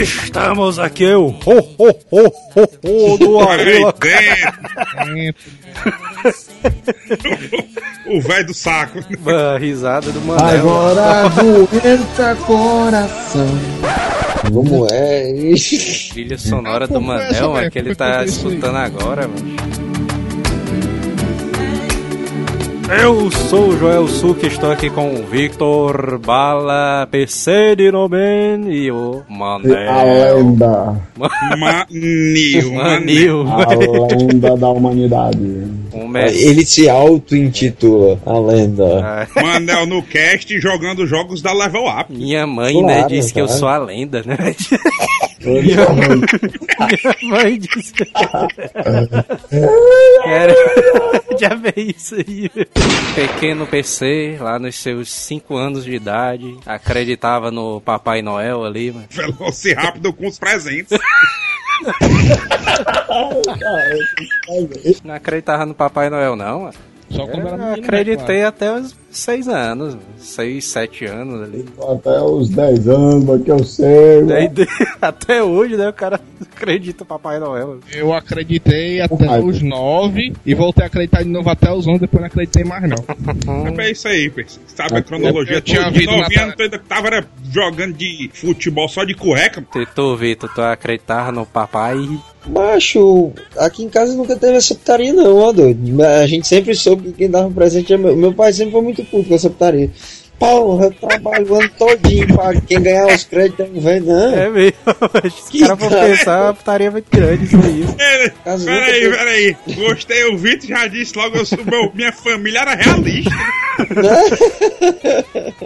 Estamos aqui, o ho, ho, ho, ho, ho do Arila. o velho do saco. A risada do Manel. Agora doenta coração. Como é? Trilha sonora do Manel, é que ele tá escutando agora, mano. Eu sou o Joel Suki, estou aqui com o Victor Bala, PC de Nomen e o A Manel. lenda. Manil. Manil. A lenda da humanidade. Um. Ele se auto-intitula a lenda. Ah, Manel no cast jogando jogos da Level Up. Minha mãe, Claro, né, disse que eu claro. sou a lenda, né? Minha mãe disse que era. Já veio isso aí. Pequeno PC, lá nos seus 5 anos de idade, acreditava no Papai Noel ali, mano. Velociraptor com os presentes. Não acreditava no Papai Noel, não, mano. Só quando era Eu menino, acreditei né, até os 6 anos, 6, 7 anos ali. Até os 10 anos que eu sei. Daí, de- até hoje, né, o cara acredita no Papai Noel. Eu acreditei até Ai, os 9 e voltei a acreditar de novo até os 11, depois não acreditei mais não. É isso aí. Sabe a cronologia eu tinha na novinho, ta- tu ainda tava era, jogando de futebol só de cueca. Tu, tu, Vitor, tu acreditava no papai Macho, aqui em casa nunca teve essa putaria não, ó doido. A gente sempre soube que quem dava presente é meu pai sempre foi muito puto com essa putaria. Porra, eu trabalho o ano todinho pra quem ganhar os créditos não vem, não. É mesmo, mas se o cara for cara. pensar, a putaria muito grande isso aí. Peraí, peraí. Gostei, o Vitor já disse logo, eu sou, meu, minha família era realista.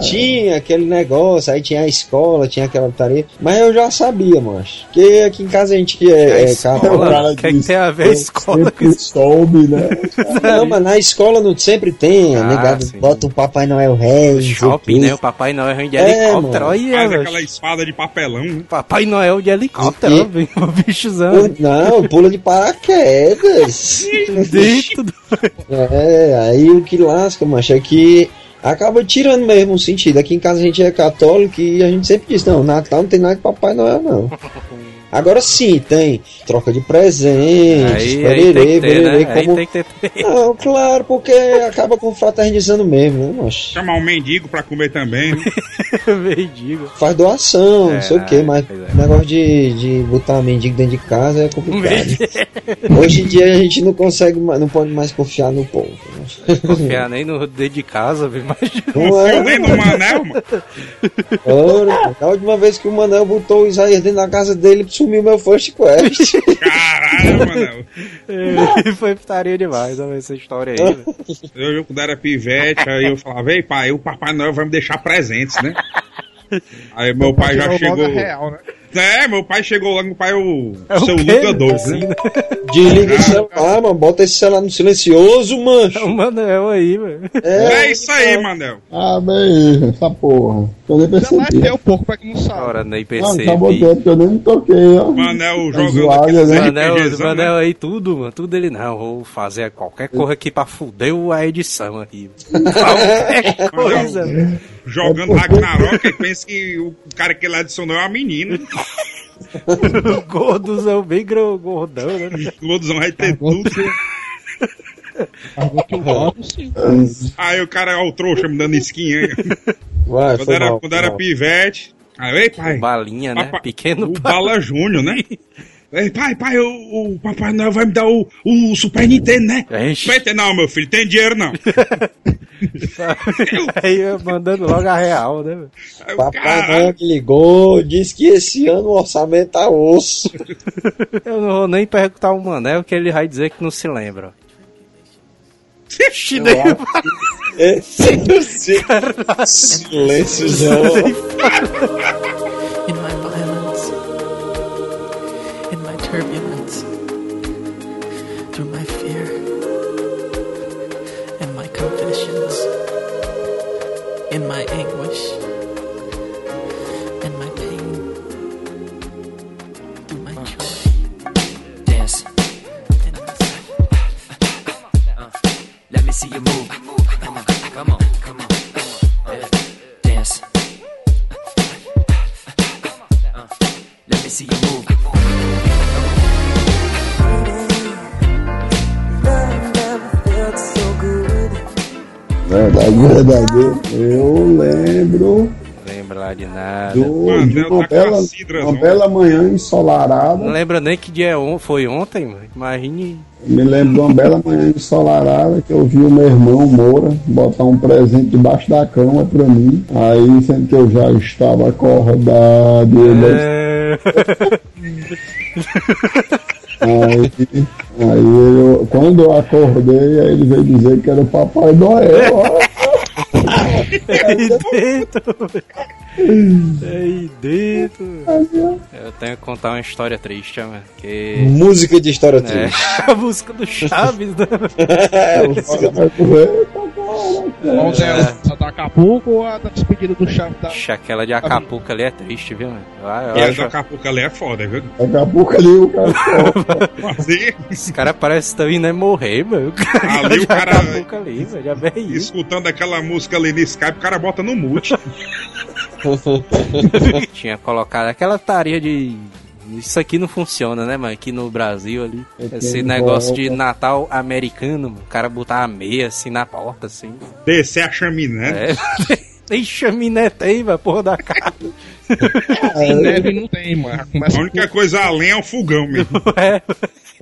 Tinha aquele negócio, aí tinha a escola, tinha aquela putaria. Mas eu já sabia, macho. Porque aqui em casa a gente é, A é escola? capa- O cara O que é que tem a ver a escola com sempre soube, né? Não, mas na escola não sempre tem, Ah, sim. bota o Papai Noel Rei. Shopping, né? O Papai Noel vem de É, helicóptero. mano. Olha, Faz aquela espada de papelão. né? Papai Noel de helicóptero, E- o bichozão. Não, pula de paraquedas. Dentro do... É, aí o que lasca, macho, é que acaba tirando mesmo o sentido. Aqui em casa a gente é católico e a gente sempre diz, não, Natal não tem nada de Papai Noel, não. Agora sim, tem troca de presentes, Aí, aí tem pererê, que ter, pererê, né? Aí como... tem que ter. Não, claro, porque acaba confraternizando mesmo, né, macho? Chamar um mendigo pra comer também. né? Mendigo. Faz doação, É, não sei o que, mas é. negócio de, de botar mendigo dentro de casa é complicado. Hoje em dia a gente não consegue, não pode mais confiar no povo. Confiar nem no dedo de casa, viu? Imagina. Não é? nem no Manel, mano. Ora, a última vez que o Manel botou o Isaías dentro da casa dele, sumiu meu First Quest. Caralho, Manel. É, Foi putaria demais, essa história aí. Eu, eu quando era pivete, aí eu falava, ei pai, o Papai Noel vai me deixar presentes, né? Aí meu pai já logo chegou. real, né? É, meu pai chegou logo, meu pai é o, É o seu quê? Luca doido, Assim, né? Desliga o celular, mano. Bota esse celular no silencioso, É o mancho. Manel aí, velho. É isso aí, Manel. Ah, bem, essa porra. Eu nem Já lá percebi. é o pouco pra que não sabe. Ora, nem Não, percebi. sabotei porque eu nem me toquei, ó. Manel Tá jogando aqueles né? Manel, Manel né? aí, tudo, mano. Tudo ele não. Vou fazer qualquer coisa aqui pra fuder a edição aqui. Qualquer coisa, velho. Jogando Ragnarok e pensa que o cara que ele adicionou é uma menina. O gordozão bem gordão, né? O Loduzão vai ter Cargou tudo. que-. Aí o cara é o trouxa me dando skin aí. Vai, Quando era, mal, quando era pivete. Aí, pai. Balinha, né? Pequeno O Bala Júnior, né? Ei, pai, pai, o, o Papai Noel vai me dar o, o Super Nintendo, né? Super Nintendo, não, meu filho, tem dinheiro não. Aí mandando logo a real, né? velho? Aí o Papai cara- Noel que ligou, disse que esse ano o orçamento tá osso. Eu não vou nem perguntar o Manel que ele vai dizer que não se lembra. Ixi, É, silêncio, my anguish and my pain through my joy. Dance. Uh, let me see you move. Come on, come on, come on. Uh, Dance. Uh, let me see you move. Verdade, verdadeira. Eu lembro Lembra lá de nada. do, Mano, de uma, tá bela, uma bela manhã ensolarada. Não lembra nem que dia é foi ontem, mano. Imagine. Me lembro de uma bela manhã ensolarada que eu vi o meu irmão Moura botar um presente debaixo da cama pra mim. Aí, sendo que eu já estava acordado, É... Aí, aí eu, quando eu acordei, aí ele veio dizer que era o Papai Noel. Dentro. Aí dentro. Eu tenho que contar uma história triste, mano. Que. Música de história É, triste. a música do Chaves, né? É, música Qual delas? A da Acapulco ou a da despedida do Chaves da... Aquela de Acapulco ali é triste, viu, mano? Eu, eu E a acho- da Capuca ali é foda, viu? A pouco ali o cara Assim, Esse cara parece que tá indo é morrer, mano. Ali o cara- Acapulco ali, velho. Já vem isso. escutando aquela música ali no Skype, o cara bota no mute. Tinha colocado aquela tarefa de. Isso aqui não funciona, né, mano? Aqui no Brasil ali. Esse negócio de. Natal americano, mano. O cara botar a meia assim na porta, assim. Descer a chaminé. É. Nem chaminé tem, velho, porra da casa. Tem neve não tem, mano. A única coisa além é o fogão mesmo. É.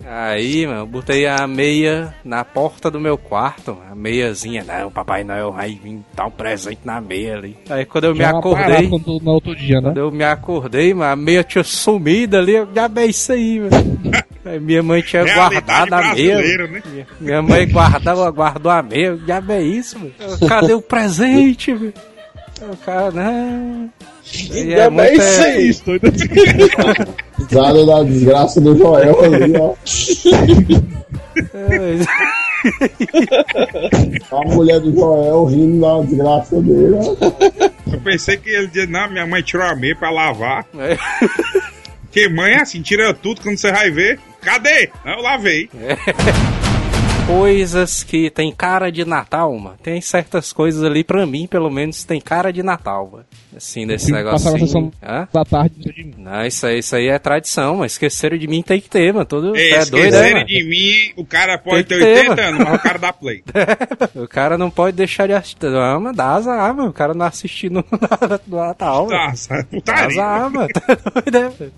Aí, mano, eu botei a meia na porta do meu quarto, a meiazinha. Não, o Papai Noel vai vir dar um presente na meia ali. Aí quando eu me Já é uma acordei, quando- no outro dia, né? quando eu me acordei, mano, a meia tinha sumido ali, eu já bem isso aí, velho. Aí minha mãe tinha Realidade guardado a meia. né? Minha, minha mãe guardava, guardou a meia, já bem isso. Eu, Cadê o presente, velho? Aí O cara, não. Aí é Ainda bem isso aí. Isso, doido. risada da desgraça do Joel ali, ó. A mulher do Joel rindo da desgraça dele, ó. Eu pensei que ele dizia, não, minha mãe tirou a meia pra lavar. É. Porque mãe é assim, tira tudo quando você vai ver. Cadê? Não, eu lavei. Coisas que tem cara de Natal, mano. Tem certas coisas ali, pra mim, pelo menos, tem cara de Natal, mano. Assim, desse negócio. passava a sessão Hã? da tarde. Não, isso aí, isso aí é tradição, mas esqueceram de mim tem que ter, mano. Todo, É, é doido, né, mano? de mim, o cara pode Tem ter ter, 80 mano. anos, mas o cara dá play. O cara não pode deixar de assistir. Não, mano, dá azar, mano. O cara não assistir no, no Natal, mano. Nossa, Dá putaria. azar, mano. Tá doido, né, velho?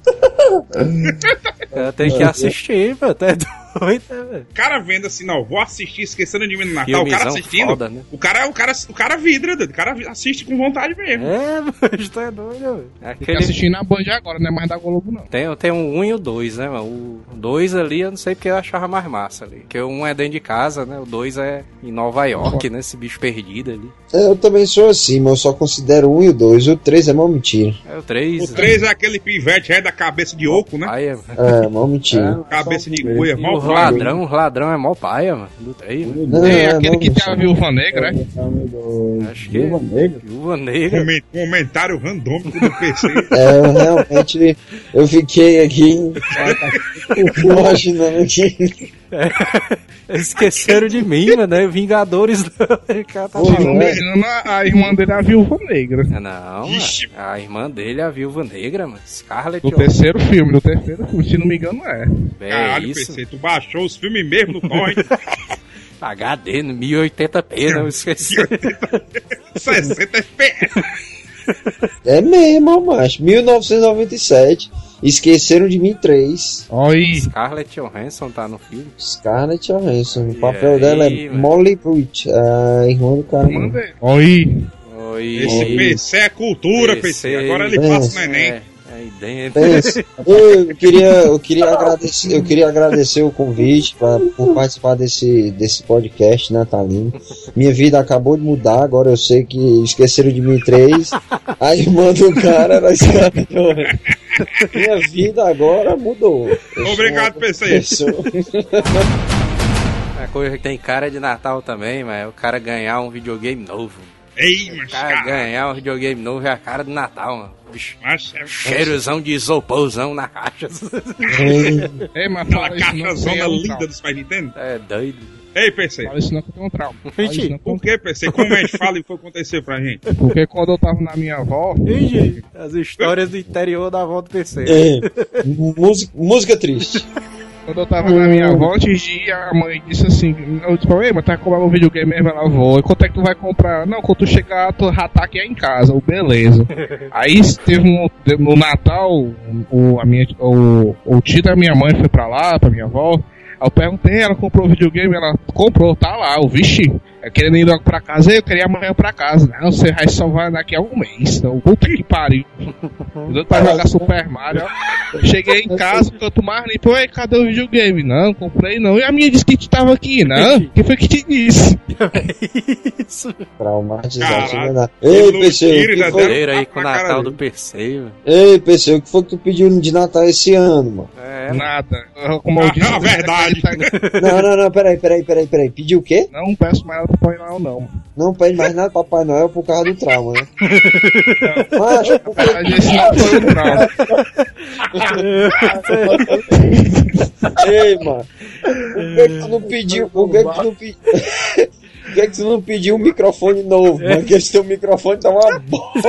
O cara tem que assistir, mano. Tá doido, né, velho? O cara vendo assim, não, vou assistir esquecendo de mim no Natal. o cara assistindo. foda, né? o, cara, o, cara, o cara vidra, o cara assiste com vontade mesmo. É, mano, tu é doido, velho. Tem que Aquele... assistir na Band agora, não é mais da Globo, não. Tem, tem um 1 e o 2, né, mano? O 2 ali eu não sei porque eu achava mais massa ali. Porque o 1 é dentro de casa, né? O 2 é em Nova York, né? Esse bicho perdido ali. É, Eu também sou assim, mas eu só considero o 1 e o 2. O 3 é mó mentira. É o 3. O 3 é aquele pivete é da cabeça de oco, né? Paia, mano. É, mó mentira. Cabeça de cuia, E mal o ladrão, o ladrão é mó paia, mano. Do 3, mano. Não, Tem é, aquele que tem a viúva negra, né? Acho que Viúva negra. Viúva Negra. Comen- Comentário randômico do PC. É, eu realmente, eu fiquei aqui imaginando que... Esqueceram de mim, mano. né? Vingadores do. O cara tá me engano, a, a irmã dele é a viúva negra. Ah, Não, Ixi. mano. A irmã dele é a Viúva Negra, mano. Scarlett Do Johansson. terceiro filme, do terceiro filme, se não me engano, é. É Caralho, isso. PC, tu baixou os filmes mesmo no torrent. HD no 1080p, não esqueci. 60 FPS. É mesmo, macho. 1997. Esqueceram de mim 3. Olha aí. Scarlett Johansson tá no filme. Scarlett Johansson. O papel aí, dela é mano? Molly Pruitt, a irmã do cara. Aí. Oi, Esse PC é cultura, PC. Agora ele É. passa no Enem. É, aí dentro. Pensa. Eu queria, eu queria agradecer, eu queria agradecer o convite pra, por participar desse, desse podcast natalino. Minha vida acabou de mudar, agora eu sei que esqueceram de mim três. A irmã do cara Johansson. Minha vida agora mudou. Eu Obrigado, PC. Uma coisa que tem cara de Natal também, mas é o cara ganhar um videogame novo. Ei, mas cara cara. ganhar um videogame novo é a cara de Natal, mano. Bicho, Mas é cheirozão de isoporzão na caixa. Ei, mas aquela fala isso não, caixa zona tem um linda do Super Nintendo. É doido. Ei, PC. Fala isso não que eu tenho um trauma. Não Por que, PC? Como é que fala e foi acontecer pra gente? Porque quando eu tava na minha avó, Ih, As histórias do interior da volta do PC. É, música, música triste. quando eu tava na minha avó, antes de ir, a mãe disse assim, eu disse "Ei, mas tá comprando um videogame mesmo? Ela, vou. E quanto é que tu vai comprar? Não, quando tu chegar, tu já tá aqui em casa. Eu, beleza. Aí teve um, no Natal, o, a minha, o, o tio da minha mãe foi pra lá, pra minha avó. Aí eu perguntei, ela comprou o videogame, ela comprou, tá lá, o vixe, eu querendo ir logo pra casa, eu queria amanhã pra casa. Não, você vai só vai daqui a um mês, então, puta que pariu. Eu pra jogar Super Mario, ó. Cheguei em casa, canto mais limpo, ei, cadê o videogame? Não, comprei não. E a minha disse que tava aqui, não? Quem foi que te disse? Isso. Traumatizado. Né? Ei, loucura, PC, o que né? foi, aí com o Natal do PC, velho. ei, PC, o que foi que tu pediu de Natal esse ano, mano? É, Nada. Como eu Ah, disse, não, eu verdade. Não, não, não, peraí, peraí, peraí, peraí. Pediu o quê? Não peço mais nada Papai Noel, não. Não pede mais nada Papai Noel por causa do trauma, né? Macho, por que Mas esse não foi o trauma. Ei, mano. Por que, que tu não pediu? Por que, que tu não pediu? Por que, que tu não pediu um microfone novo? Mano, que esse teu microfone tá uma bosta.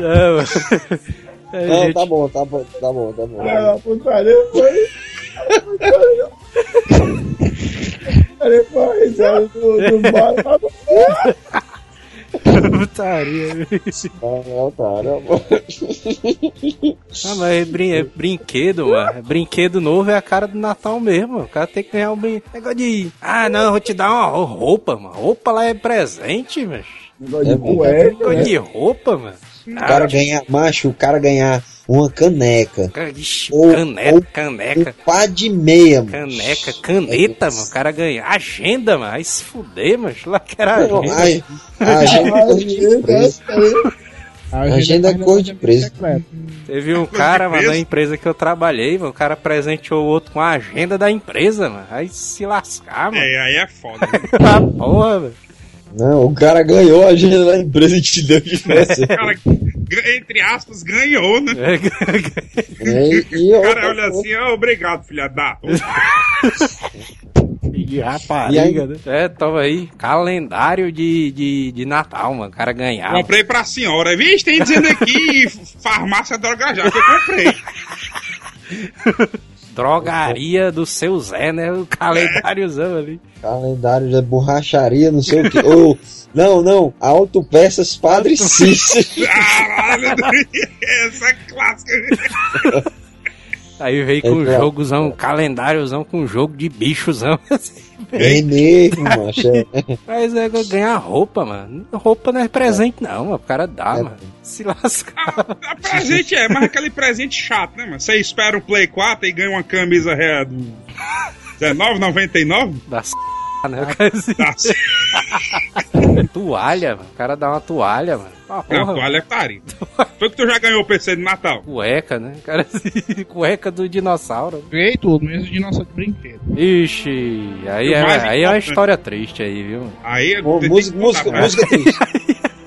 é, mano. É, Não, gente, tá bom, tá bom, tá bom, tá bom. Ah, putaria foi. Putaria foi a risada do, do bar do putaria. Ah, tá, não, mano. Ah, mas é, brin é brinquedo, mano. Brinquedo novo é a cara do Natal mesmo. mano. O cara tem que ganhar um brinquedo. Negócio de. Ah, não, eu vou te dar uma roupa, mano. Roupa lá é presente, mas. negócio É de cueca, Negócio né? de roupa, mano. O cara ganhar, macho, o cara ganhar uma caneca, Cara, ixi, Ou- caneta, ou- caneca. um par de meia, mano. Caneca, caneta, mano. O cara ganha. Agenda, mano. Aí se fuder, mano. Lá que era Não, agenda. a, a agenda é coisa de empresa. A agenda é faz cor de secreto. Teve um cara, mano, na empresa que eu trabalhei, mano. O cara presenteou o outro com a agenda da empresa, mano. Aí se lascar, mano. É, aí é foda. Ah, porra, velho. Não, o cara ganhou a agenda da empresa e te deu de presente. Cara, entre aspas, ganhou, né? É, E, e O cara olha assim, ó, obrigado, filha da. Que rapariga, né? É, tava aí. Calendário de, de, de Natal, mano. O cara ganhava. Comprei pra senhora. Vixe, tem dizendo aqui, farmácia droga já, que eu comprei. Drogaria do seu Zé, né? O calendáriozão ali. Calendário de borracharia, não sei o que. Ou, não, não, autopeças Padre Cícero. Caralho, essa é clássica. Aí veio com É, um claro. jogozão, um calendáriozão com um jogo de bichozão. assim. É mesmo, macho. é. Mas é ganhar roupa, mano. Roupa não é presente, não, mano. O cara dá, É. mano. Se lascar. A presente é, mas aquele presente chato, né, mano? Você espera o Play 4 e ganha uma camisa real do R$19,99? Da s... né? O cara assim, Tá, Toalha, mano. O cara dá uma toalha, mano. Uma não, toalha é carinho. Foi que tu já ganhou o PC de Natal. Cueca, né? O cara assim, cueca do dinossauro. Ganhei tudo, mesmo de nossa brinquedo. Ixi, aí O é, aí é uma importante. história triste aí, viu? Aí que música, música, né? música triste.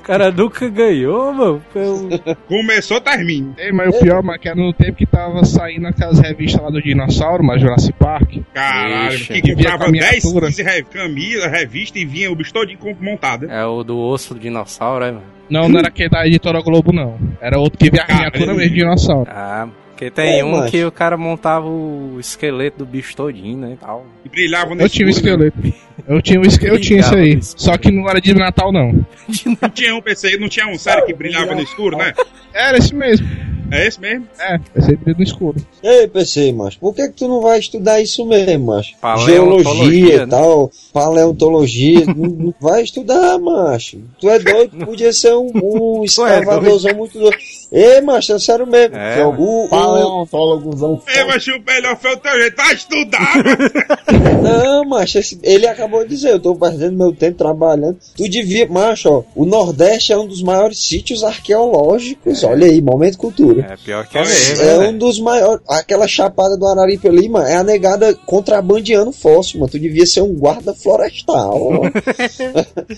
O cara nunca ganhou, mano. Eu- Começou, termina. Ei, mas o pior, mano, que era no tempo que tava saindo aquelas revistas lá do dinossauro, mas Jurassic Park. Caralho, Ixi. que Que comprava com a 10, miniatura. 15 re- camisa, revista e vinha o bicho todinho né? É o do osso do dinossauro, é, mano? Não, não era aquele da editora Globo, não. Era outro que via a miniatura mesmo de dinossauro. Ah, porque tem É, um macho. que o cara montava o esqueleto do bicho todinho, né, e tal. E brilhava no Eu tinha o escuro, né? Eu tinha, esque... eu tinha isso aí. Só que não era de Natal, não. Não tinha um PC, não tinha um sério que brilhava no escuro, né? Era esse mesmo. É esse mesmo? É, ser brilho no escuro. Ei, PC, macho, por que que tu não vai estudar isso mesmo, macho? Paleontologia, Geologia né? e tal, paleontologia, não, não vai estudar, macho. Tu é doido, podia ser um, um escavadorzão muito doido. Ei, macho, é sério mesmo. É, Que o, o- Paleontólogozão É, mas o melhor foi o teu jeito. Vai estudar. Não, macho, esse- ele acabou de dizer, eu tô perdendo meu tempo trabalhando. Tu devia, macho, ó, o Nordeste é um dos maiores sítios arqueológicos. Olha aí, momento cultura. É pior que é Olha, mesmo, É né, um dos maiores. Aquela chapada do Araripe ali, mano, é a negada contrabandeando fóssil, mano. Tu devia ser um guarda florestal,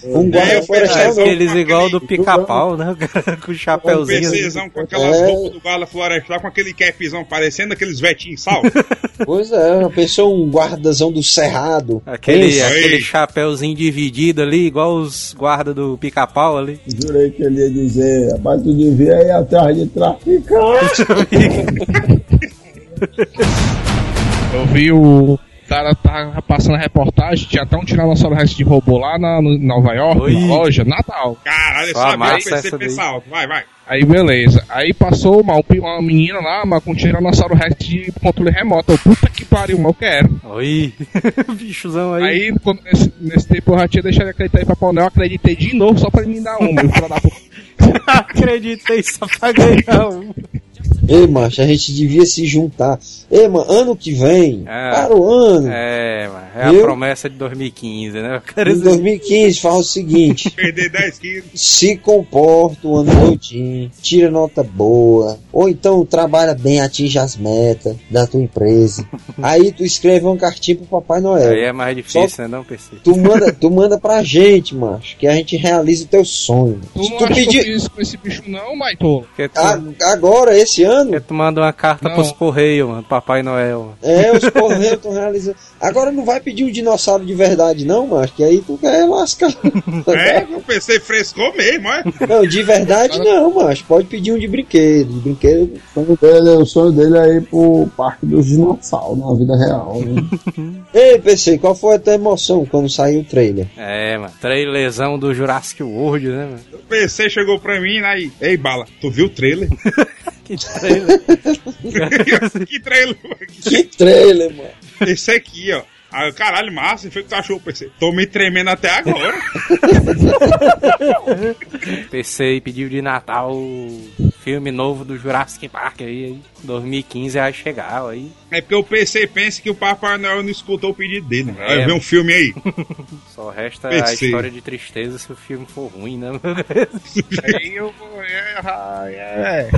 um É, guarda eu florestal, pensei, não. Aqueles igual do pica-pau, né? Com o chapéuzinho. Com aquelas É. roupas do guarda florestal, com aquele capzão parecendo aqueles vetinhos sal. Pois é, uma pessoa, um guardazão do cerrado. Aquele, aquele chapéuzinho dividido ali, igual os guardas do pica-pau ali. Jurei que ele ia dizer, rapaz, tu devia ir atrás de traficante. Eu vi o cara tá passando a reportagem, tinha até um tiranossauro de robô lá na, no- Nova York, Oi. na loja, Natal. Caralho, eu Só sabia eu pensei pensar alto. Vai, vai. Aí beleza. Aí passou uma, uma menina lá, mas com um tiranossauro rex de controle remoto. Eu, puta que pariu, mas eu quero. Oi, bichozão aí. Aí, quando- nesse, nesse tempo eu já tinha deixado de acreditar em Papai Noel, eu acreditei de novo só pra ele me dar uma. Eu. Acreditei só pra ganhar um. Ei, macho, a gente devia se juntar. Ei, mano, ano que vem, É. para o ano, É, mano, é a Viu? promessa de 2015, né? Eu quero em dizer, 2015, faz o seguinte: Perder 10 quilos. se comporta o ano todinho, tira nota boa, ou então trabalha bem, atinge as metas da tua empresa. Aí tu escreve uma cartinha pro Papai Noel. aí é mais difícil, né? Não, PC. Tu manda, tu manda pra gente, macho, que a gente realiza o teu sonho. Tu não tu pedir. fiz isso com esse bicho não, Maitolo? Porque tu, A- agora, esse ano, porque tu manda uma carta Não. pros Correios, mano, Papai Noel. mano. é, os correios estão realizando. Agora não vai pedir um dinossauro de verdade, não, macho, que aí tu quer lascar. É, eu pensei frescou mesmo, é? Não, de verdade não, macho. Pode pedir um de brinquedo. De brinquedo. O sonho dele, o sonho dele é ir pro Parque dos Dinossauros na vida real. Né? Ei, PC, qual foi a tua emoção quando saiu o trailer? É, mano, trailerzão do Jurassic World, né, mano? O PC chegou pra mim aí. Ei, bala, tu viu o trailer? Que trailer. que trailer? Que trailer, mano. Esse aqui, ó. Aí, eu, caralho, massa, foi que tu achou, PC? Tô me tremendo até agora. PC pediu de Natal o filme novo do Jurassic Park aí, aí 2015 vai chegar, aí. É porque o PC pensa que o Papai Noel não escutou o pedido dele. né? Aí É. vê um filme aí. Só resta a PC. história de tristeza se o filme for ruim, né? Aí eu vou. É, ah, é.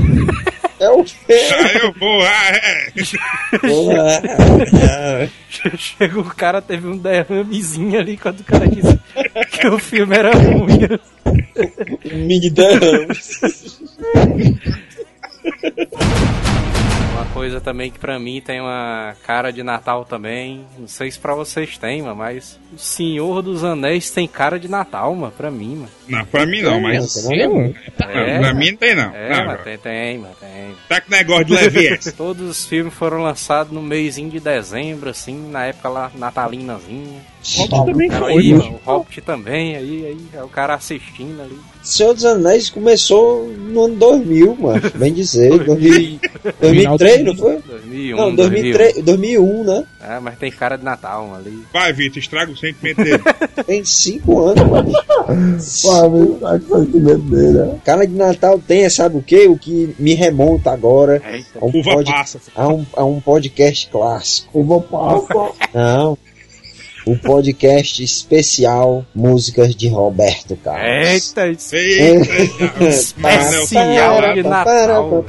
É o quê? Aí eu vou, ah, é. Chega o cara, teve um derramezinho ali quando o cara disse que o filme era ruim. Mini derrame. Uma coisa também que pra mim tem uma cara de Natal também. Não sei se pra vocês tem, mano, mas o Senhor dos Anéis tem cara de Natal, mano, pra mim, mano. Não, pra mim não, mas. Mano. Não, pra mim não tem, não. É, não mano, tem, tem, mano, tem. Tá com negócio de Levies. Todos os filmes foram lançados no mêsinho de dezembro, assim, na época lá natalinazinha. Hobbit também foi, aí, mano. o Hobbit também, aí, aí é o cara assistindo ali. Senhor dos Anéis começou no ano 2000, mano. Bem dizer. 2000, 2003, não foi? 2001, Não, 2001. 2003, 2001, né? É, mas tem cara de Natal mano, ali. Vai, Vitor, estraga o sentimento dele. Tem 5 anos, mano. Pô, tá com o sentimento dele, né? Cara de Natal tem, sabe o que? O que me remonta agora Eita. a um, Uva pod- passa. a um, a um podcast clássico. Eu vou passar. Não. O podcast especial Músicas de Roberto Carlos. Eita, isso Eita, Especial de Natal.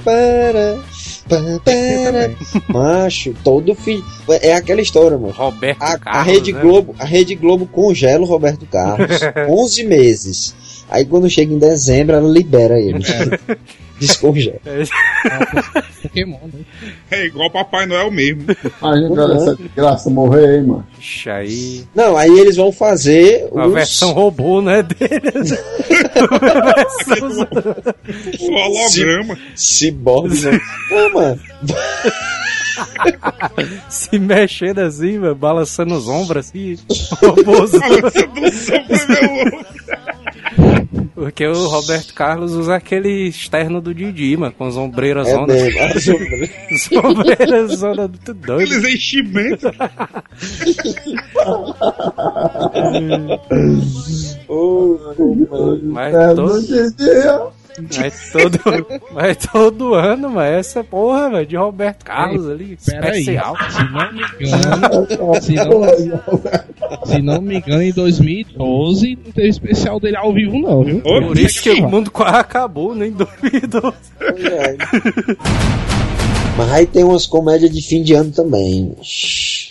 Macho, todo filho. É aquela história, mano. Roberto A, a Carlos, Rede né? Globo, a Rede Globo congela o Roberto Carlos 11 meses. Aí quando chega em dezembro, ela libera ele. Descongela. Pokémon, né? É igual Papai Noel mesmo. A gente olha essa desgraça morrer, hein, mano. Ixi, aí. Não, aí eles vão fazer Uma os- versão robô, né? Dele. Versão- O holograma. ciborgues. né? Não, mano. se mexendo assim, mano, balançando os ombros assim. Robôzão. Balançando o som pro meu ovo. Porque o Roberto Carlos usa aquele externo do Didi, mano, com as ombreiras É ondas. mesmo. as ombreiras. As ombreiras ondas muito doido. Aqueles enchimentos. Mas É, todo, não entendia. Mas todo, mas todo ano, mano, essa porra, velho, de Roberto Carlos ali, Pera aí. especial. Se não me engano, se não, se não me engano, em 2012 não teve especial dele ao vivo, não, viu? Ô, Por isso que o mundo quase acabou, né, em 2012. É. Mas aí tem umas comédias de fim de ano também.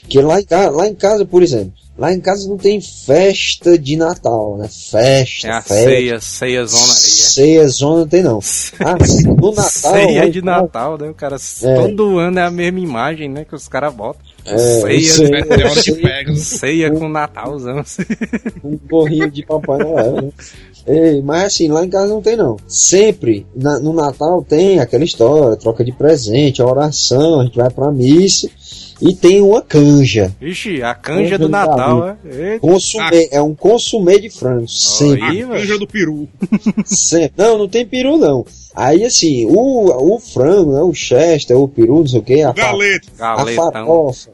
Que lá em, ca- lá em casa, por exemplo, Lá em casa não tem festa de Natal, né? Festa, É a festa. ceia, ceia zona ali. é. Ceia zona não tem não. Ah, no Natal. ceia em de Natal, né? O cara, todo ano é a mesma imagem, né? Que os caras botam. É, ceia, ceia, Meteoro de ceia, Pegasus. ceia com Natalzão. um gorrinho de Papai Noel, né? Ei, mas assim, lá em casa não tem não. Sempre, na- no Natal tem aquela história, troca de presente, oração, a gente vai pra missa e tem uma canja. Ixi, a canja Canja do Natal, é. Consumê, é um consumê de frango. Sempre. A Aí, canja velho. do peru. sempre. Não, não tem peru não. Aí assim, o, o frango, né, o chester, o peru, não sei o que, a, fa- Galeto. a Galetão. farofa,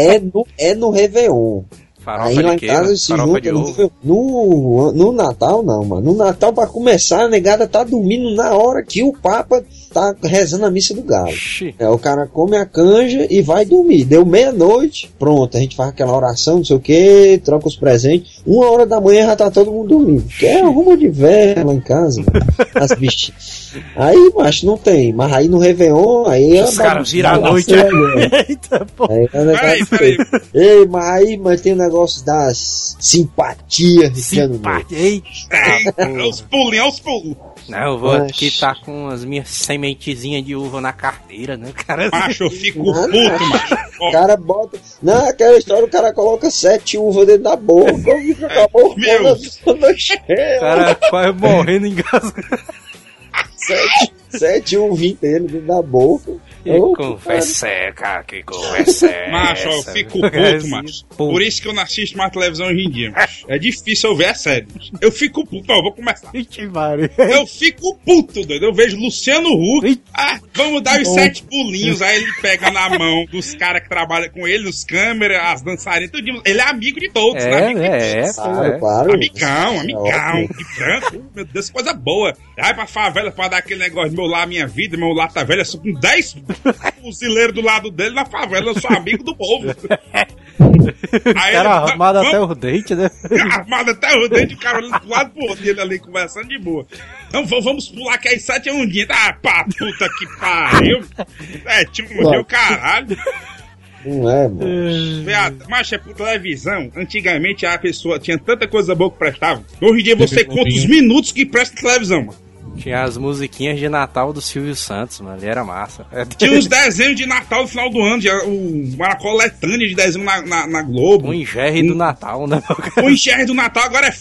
é no, é no Réveillon. Farofa Aí lá em casa se Farofa junta no, no, no Natal não, mano. No Natal, pra começar, a negada tá dormindo na hora que o Papa tá rezando a missa do galo. É, o cara come a canja e vai dormir. Deu meia-noite, pronto, a gente faz aquela oração, não sei o que, troca os presentes. Uma hora da manhã já tá todo mundo dormindo. Que é arruma de velho lá em casa, mano. as bichinhas. Aí, macho, não tem. Mas aí no Réveillon, aí é Os caras viram a noite. Eita, pô. Aí é negócio Peraí, peraí. Ei, mas aí mas tem o negócio das simpatias de ano novo. Simpatia. Eita. É, os pulinhos, é os pulos. Não, eu vou Oxe. aqui tá com as minhas sementezinhas de uva na carteira, né, cara? Macho, eu fico Não, puto, macho. O cara bota. Não, aquela história, o cara coloca sete uvas dentro da boca. Fica com a boca Meu. O cara quase morrendo em casa. Sete, sete uvas inteiras dentro da boca. Que Ô, conversa é, cara? Que conversa é Macho, ó, eu fico É, puto, assim, macho. Por isso que eu não assisto mais televisão hoje em dia, macho. É difícil eu ver a série. Eu fico puto, ó, vou começar. Eu fico puto, doido. Eu vejo Luciano Huck. Ah, vamos dar os sete pulinhos. Aí ele pega na mão dos caras que trabalham com ele, os câmeras, as dançarinas, tudo. Ele é amigo de todos, né? É, Amigo de é, é, Claro, é. claro. Amigão, É amigão, óbvio. de branco, meu Deus, coisa boa. Vai pra favela pra dar aquele negócio de meu lar, minha vida, meu lar tá velho, eu sou com 10 fuzileiros do lado dele na favela, eu sou amigo do povo. Aí Cara ele, armado vamos- até os dentes, né? Armado até o dente, o cara olhando pro lado pro outro, e ele ali conversando de boa. Então vamos pular que aí sete é um dia. Ah, pá, puta que pariu. É, tipo, meu caralho. Não é, mano. Viado, Mas é por televisão. Antigamente a pessoa tinha tanta coisa boa que prestava. Hoje em dia você conta os minutos que presta televisão, mano. Tinha as musiquinhas de Natal do Silvio Santos, mano. Ali era massa. É, Tinha uns desenhos de Natal no final do ano, o- uma coletânea de desenho na, na, na Globo. O engerre do Natal, né? meu? O enxergue do Natal agora é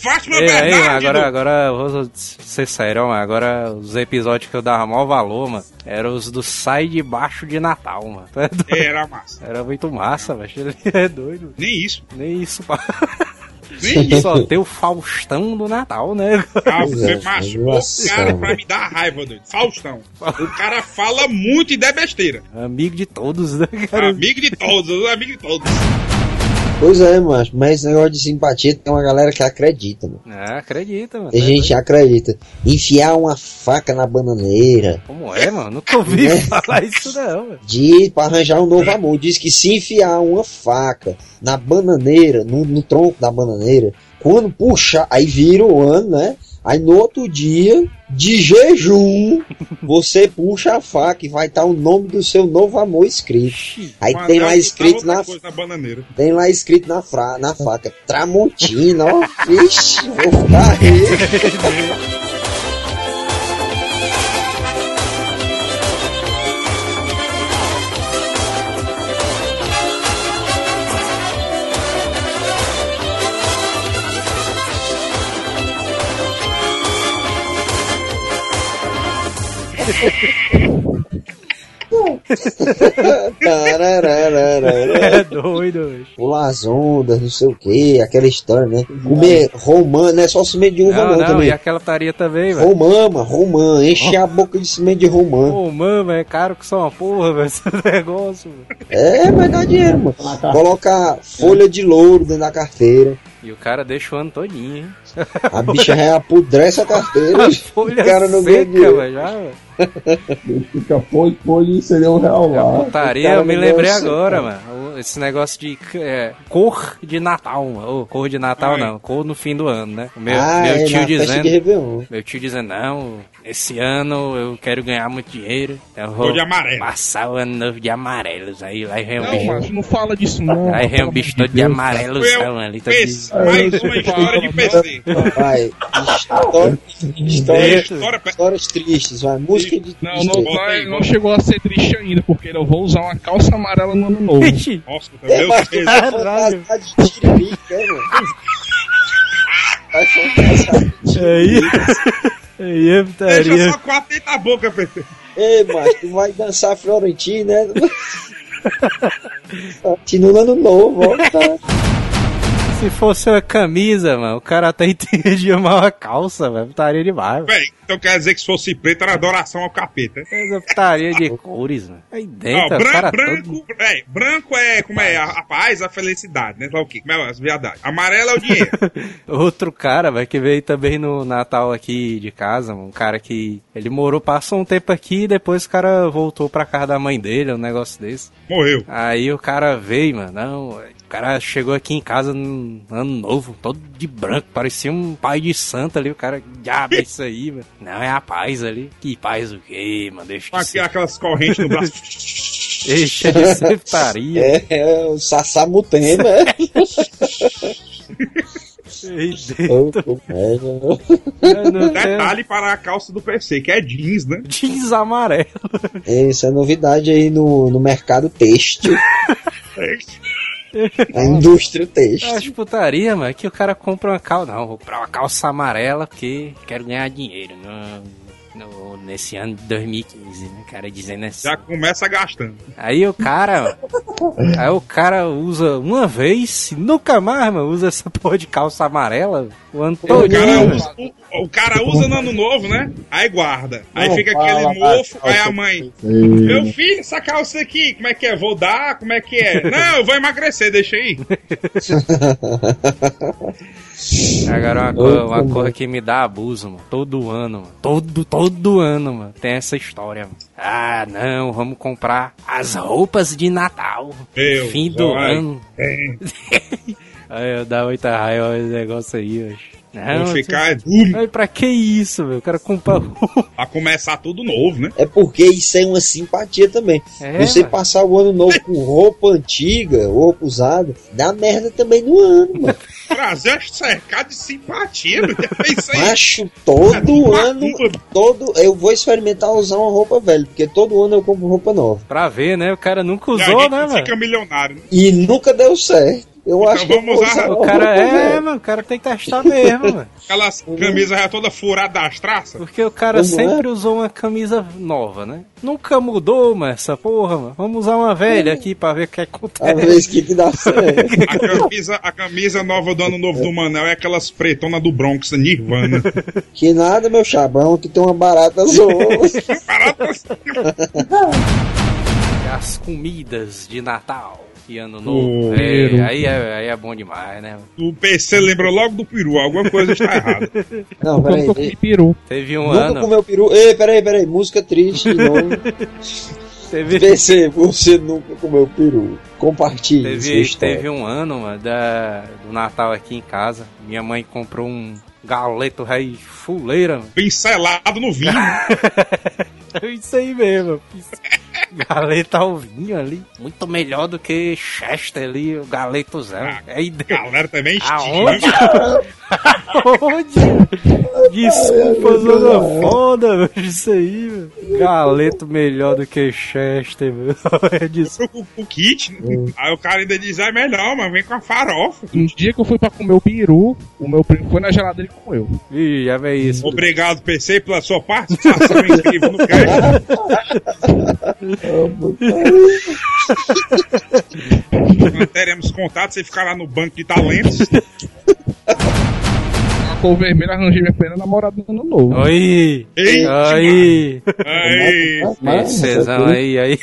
Ei, aí, Verdade. mano, agora, agora, vou ser sério, mano. Agora, os episódios que eu dava maior valor, mano, eram os do Sai de Baixo de Natal, mano. É? Era massa. Era muito massa, velho. Ele é doido. Nem isso. Nem isso, pá. Isso. Só tem o Faustão do Natal, né? Ah, Pois é, o cara pra me dar raiva, doido. Faustão. O cara fala muito e dá besteira. Amigo de todos, né, cara? Amigo de todos, amigo de todos. Pois é, macho. Mas esse negócio de simpatia tem uma galera que acredita, mano. É, acredita, mano. Tem É gente que acredita. Enfiar uma faca na bananeira. Como é, mano? Nunca ouvi É. falar isso, não, mano. Diz pra arranjar um novo amor. Diz que se enfiar uma faca na bananeira, no, no tronco da bananeira, quando puxar, aí vira o ano, né? Aí no outro dia, de jejum, você puxa a faca e vai estar o nome do seu novo amor escrito. Aí Mas tem lá botar escrito na, na tem lá escrito na, fra, na faca, Tramontina, ó. Ixi, vou ficar rico. É doido, velho. pular as ondas, não sei o que, aquela história, né? Comer romã, não é só semente de uva Não, não, não, também. e aquela taria também, velho. Romã, mano, romã, enche a boca de semente de romã. Ô, mano, é caro que só uma porra, velho, esse negócio, velho. É, mas dá dinheiro, mano. Na carteira. Coloca folha de louro dentro da carteira. E o cara deixa o ano todinho, hein? A bicha já apodrece a carteira. A folha o cara não ganha seca, dinheiro. velho, já, velho. Fica foi, foi seria um real lá. Putaria, eu me lembrei agora, mano. O- Esse negócio de é, cor de Natal, mano. Ô, cor de Natal Ai. não, cor no fim do ano, né? O meu, ah, meu é, tio de dizendo. Meu tio dizendo, não, esse ano eu quero ganhar muito dinheiro. Eu vou Tô de amarelo. passar o ano novo de amarelos. Aí lá vem um Não, bicho. mas não fala disso não. Aí vem um bicho todo de amarelo, Eu, são ali, de... mais uma história de PC. Vai, história, histórias, História, pe- histórias tristes, vai, música de Não, não, vai- não chegou a ser triste ainda, porque eu vou usar uma calça amarela no ano novo. Nossa, É, meu Deus. vai Caralho. de tiririca, é, mano. De aí... Aí é Deixa putaria. só quatro dentro da boca, PC. Ei, mas tu vai dançar Florentino, né? Florentino no ano novo, ó. Tá. Se fosse uma camisa, mano, o cara até entendia mal a calça, velho. Putaria demais, velho. Peraí, então quer dizer que se fosse preto era adoração ao capeta. Essa putaria de cores, mano. Aí Não, dentro, o branco, branco, todo... é, branco é, como é, a, a paz, a felicidade, né? Sabe o quê? Como é as verdades. Amarelo é o dinheiro. Outro cara, velho, que veio também no Natal aqui de casa, mano, um cara que... Ele morou, passou um tempo aqui e depois o cara voltou pra casa da mãe dele, um negócio desse. Morreu. Aí o cara veio, mano, não... O cara chegou aqui em casa no ano novo, todo de branco, parecia um pai de santo ali. O cara, diabo, é isso aí, mano. Não, é a paz ali. Que paz o quê, mano? Deixa aqui, ser, aquelas correntes no braço. deixa de ser putaria. É, é o Sassamutema, é. Detalhe para a calça do PC, que é jeans, né? Jeans amarelo. Isso é novidade aí no, no mercado têxtil. A indústria têxtil. acho putaria, mano, que o cara compra uma calça. Não, vou comprar uma calça amarela porque quero ganhar dinheiro no, no- nesse ano de 2015, né? O cara dizendo assim. Já começa gastando. Aí o cara. aí o cara usa uma vez, e nunca mais, mano, usa essa porra de calça amarela o ano O todo. cara, usa, o, o cara usa no ano novo, né? Aí guarda. Aí Não fica fala aquele mofo, aí a mãe. Meu filho, essa calça aqui, como é que é? Vou dar? Como é que é? Não, eu vou emagrecer, deixa aí. Agora uma, co uma coisa que me dá abuso, mano. Todo ano, mano. Todo, todo ano, mano. Tem essa história, mano. Ah, não, vamos comprar as roupas de Natal. Meu, fim do vai. ano. É, Aí eu dá muita raiva esse negócio aí, hoje. Não, vou ficar duro Ai, pra que isso, meu? O cara compra roupa. pra começar tudo novo, né? É porque isso é uma simpatia também. É, Você mano. passar o ano novo com roupa antiga, roupa usada, dá merda também no ano, mano. É cercado de simpatia, meu. Fez isso aí. Macho, todo É, ano, macumba. todo. Eu vou experimentar usar uma roupa velha, porque todo ano eu compro roupa nova. Pra ver, né? O cara nunca E a usou, gente né, fica mano? milionário, né? E nunca deu certo. Eu Então acho que eu vamos vou usar- O cara roupa é, mano, o cara tem que testar mesmo, mano. Aquelas camisas já toda furada das traças. Porque o cara é? sempre usou uma camisa nova, né? Nunca mudou, mano, essa porra, mano. Vamos usar uma velha aqui pra ver o que A acontece. vez que, que dá certo. A camisa, a camisa nova do ano novo do Manel é aquelas pretonas do Bronx, Nirvana. Que nada, meu chabão, que tem uma barata azul. Parada As comidas de Natal e Ano Novo. É, aí, é, aí é bom demais, né? O PC lembrou logo do peru, alguma coisa está errada. Não, peraí. comi peru. Teve um Nunca ano. comeu peru. Ei, peraí, peraí. Música triste de novo. Teve, PC, você nunca comeu peru. Compartilhe teve, teve um ano, mano, da, do Natal aqui em casa. Minha mãe comprou um galeto rei fuleira, mano. Pincelado no vinho. Isso aí mesmo. Galeta ao vinho ali. Muito melhor do que Chester ali, o galetozão. Ah, É ide- Galera também Aonde? estima. Onde? Desculpa, zona foda, velho. Isso aí, velho. Galeto melhor do que Chester, velho. Desculpa. O, o kit, né? Aí o cara ainda diz, é melhor, mas vem com a farofa. Um dia que eu fui pra comer o peru, o meu primo foi na geladeira e comeu. Ih, já vem isso. Obrigado, PC, pela sua participação incrível no cast. Teremos contato, você ficar lá no banco de talentos. A cor vermelha arranjei minha primeira namorada no ano novo. Oi! Aí, Mas, Cezão aí, aí.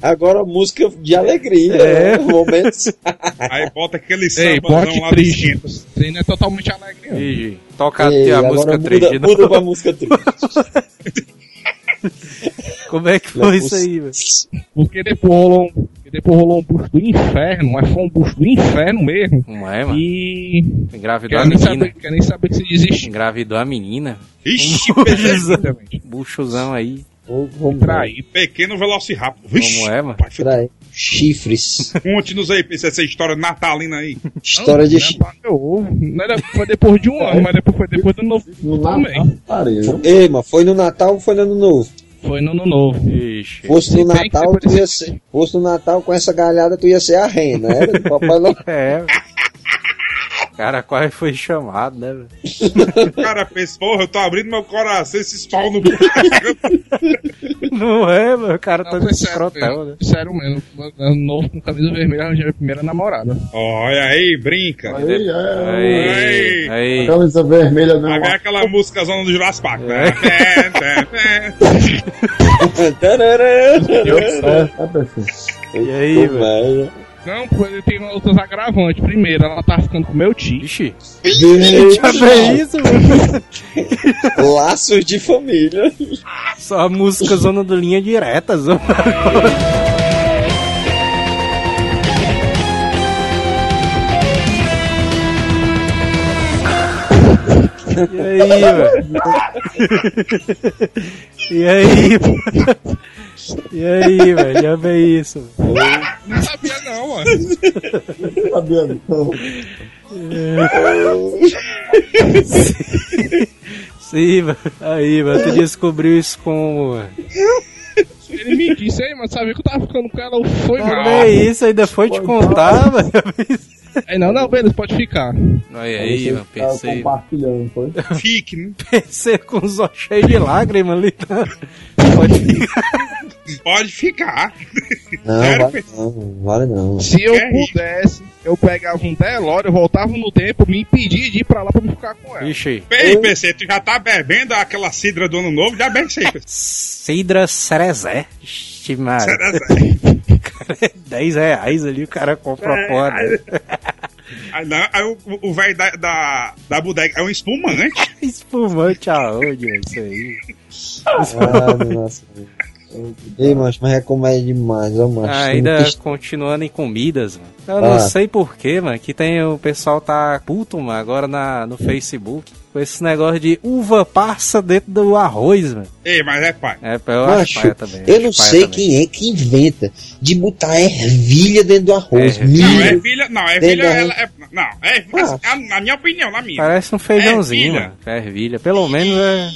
Agora música de alegria. É. né? Momentos. aí bota aquele Ei, sambazão lá dos triste. quintos. Isso aí não é totalmente alegre. não. Ih, toca Ei, a música muda, triste. muda pra música triste. Como é que foi isso aí, velho? Porque depois rolou um, porque depois rolou um bucho do inferno, mas foi um bucho do inferno mesmo. Não é, mano? E. Engravidou a Quer menina. saber, quer nem saber que se existe. Engravidou a menina. Ixi, Um buchuzão aí. Vamos, Traído. pequeno velociraptor. Vixe, Como é, mano? pai, Trair. Chifres. Conte-nos aí, pense essa história natalina aí. História de Não, chifres. é. Não era- foi depois de um ano, mas depois foi depois do novo No também. Natal, parei. Ei, mas foi no Natal ou foi no Ano Novo? Foi no ano novo. Ixi. Fosse no Natal, tu ia ser. Fosse no Natal com essa galhada, tu ia ser a rena, era do Papai Noel. É. Cara, quase foi chamado, né, velho? O cara pensa, porra, eu tô abrindo meu coração, esses pau no Não é, mano. O cara tá sério, escrotão, né? sério mesmo. Novo com camisa vermelha, arranjei minha primeira namorada. Olha aí, brinca. Aí, é, Aí, aí. a camisa vermelha não. Vai ver aquela música zona do Jurassic Park. né? Tarará. É, tá. E aí, velho? Pô, ele tem outros agravantes. Primeiro, ela tá ficando com meu tio. Ixi. Gente, vê isso, mano? Laços de família. Só a música Zona do Linha Direta, zona. E aí, velho? E aí? E aí, velho? Já vê isso. Não sabia não, mano. Sabia não. Sim, velho. Aí, velho. Tu descobriu isso como, velho? Ele me disse aí, mas sabia que eu tava ficando com ela, foi Já mal. vê isso, ainda foi te contar, velho. Aí não, não, beleza, pode ficar. Aí, aí, mano. Pensei. compartilhando, foi? Fique, né? Pensei com os olhos cheios de lágrimas ali. Tá? Pode ficar. Pode ficar. Não, Sério, vale não, vale não. Se eu É pudesse, eu pegava um Delore, eu voltava no tempo, me impedia de ir pra lá pra me ficar com ela. Ixi. Ei, PC, tu já tá bebendo aquela cidra do ano novo? Já bebe isso aí, PC. Cidra Cerezé. Ixi, mano. Será, 10 reais ali, o cara compra a porra. dele. Aí, não, aí o- velho da, da, da bodega é um espumante. Espumante aonde, velho? Isso aí. Ah, nossa. Ei, macho, mas é comédia demais, ó, macho. Ah, ainda que- continuando em comidas, mano. Eu Ah. não sei porquê, mano, que tem o pessoal tá puto, mano, agora na, no Facebook. Com esse negócio de uva passa dentro do arroz, mano. Ei, mas é pai. É, eu acho Macho, paia também. eu acho não sei também. quem é que inventa de botar ervilha dentro do arroz. Ervilha. Não, é. Não, é Dentro filha. da- Ela, é, não, é. Ah. a- Na minha opinião, na minha. Parece um feijãozinho, Ervilha. mano. Ervilha. Pelo menos é.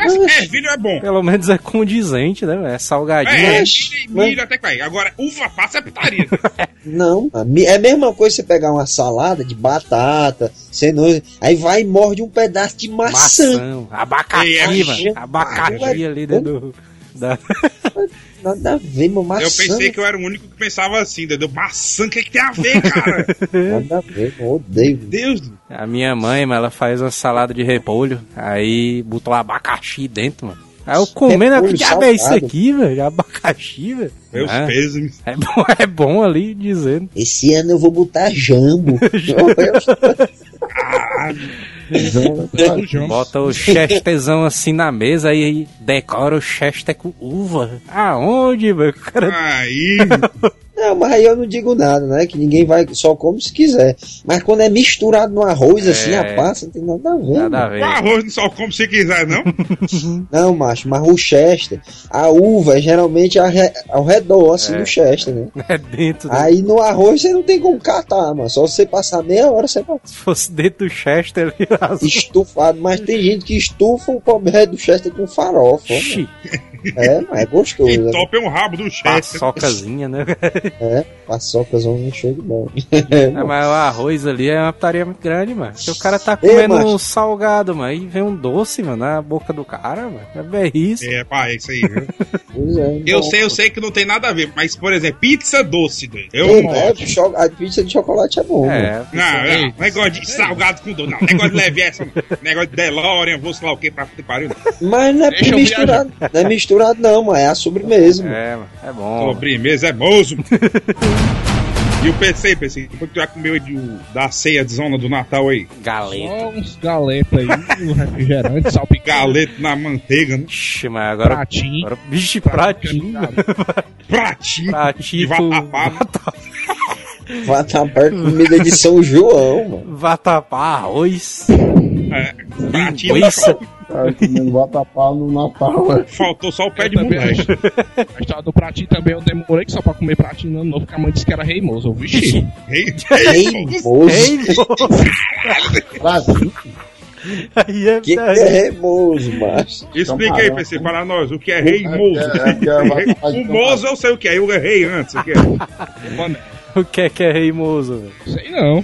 É, filho é bom. Pelo menos é condizente, né? É salgadinho. É, né? milho, e milho até que vai. Agora, uva passa é putaria. Não, é a mesma coisa você pegar uma salada de batata, cenoura, aí vai e morde um pedaço de maçã. Maçã. Abacaxi, É, mano. é- Abacaxi ali dentro do. Da... Nada a ver, meu maçã. Eu pensei que eu era o único que pensava assim, entendeu? Maçã, o que, que tem a ver, cara? Nada a ver, eu odeio. Deus. A minha mãe, mano, ela faz uma salada de repolho. Aí botou abacaxi dentro, mano. Aí eu comendo, Repolho que diabo é isso aqui, velho? Abacaxi, velho. Meus Ah, pêsames. é, bom, é bom ali dizendo. Esse ano eu vou botar jambo. João. Bota o chestezão assim na mesa e decora o chester com uva. Aonde, velho? O cara Aí. Não, mas aí eu não digo nada, né? Que ninguém vai, só come se quiser. Mas quando é misturado no arroz, assim, a passa, não tem nada a ver. nada a ver. O arroz não só come se quiser, não. Não, macho, mas o Chester, a uva é geralmente ao, re- ao redor, assim, É. do Chester, né? É dentro. do- Aí no arroz você não tem como catar, mano. Só você passar meia hora você vai Se fosse dentro do chester as... estufado. Mas tem gente que estufa o pobre do Chester com farofa. mano. É, mas é gostoso. E né? top é um rabo do chefe. paçocazinha, né? É, paçocas vão encher de bom. É, mas o arroz ali é uma putaria muito grande, mano. Porque o cara tá Ei, comendo macho. um salgado, mano, e vem um doce, mano, na boca do cara, mano. É bem isso. É, pá, é isso aí, viu? Pois é, Eu bom. sei, eu sei que não tem nada a ver, mas, por exemplo, pizza doce, doido. Eu Ei, não é, cho- a pizza de chocolate é bom, mano. É, Não, não, negócio de salgado com doce, não. Negócio de leve essa, não. Negócio de DeLorean, vou sei lá o que pra pariu. não. Mas não é Deixa misturado. Não é misturado, não, mano. É a sobremesa, é, mano, é bom. Sobremesa é moço. E o PC, PC, depois que tu já comeu de, da ceia de zona do Natal aí? Galeta. Só uns galetas aí, um refrigerante, salpicado. Galeto na manteiga, né? Ixi, mas agora. Pratinho. agora bicho, pratinho. Pratinho. Pratinho. Vatapá. Vatapá é comida de São João, mano. Vatapá, arroz. É, pratinho. Linguiça. Cara, comendo vatapá no Natal. é. Faltou só o pé Eu de também moleque. A história do pratinho também eu demorei que só pra comer pratinho no ano novo, porque a mãe disse que era reimoso. Vixe, Rei, Ei, moço. Ei, pô. Brasil. Aí é. Que que é remoso, macho? Explica aí, PC, para nós, o que é rei mozo. É, é, é, é, O mozo eu sei o que é, eu errei antes. O que é? O que é que é reimoso, velho? sei não.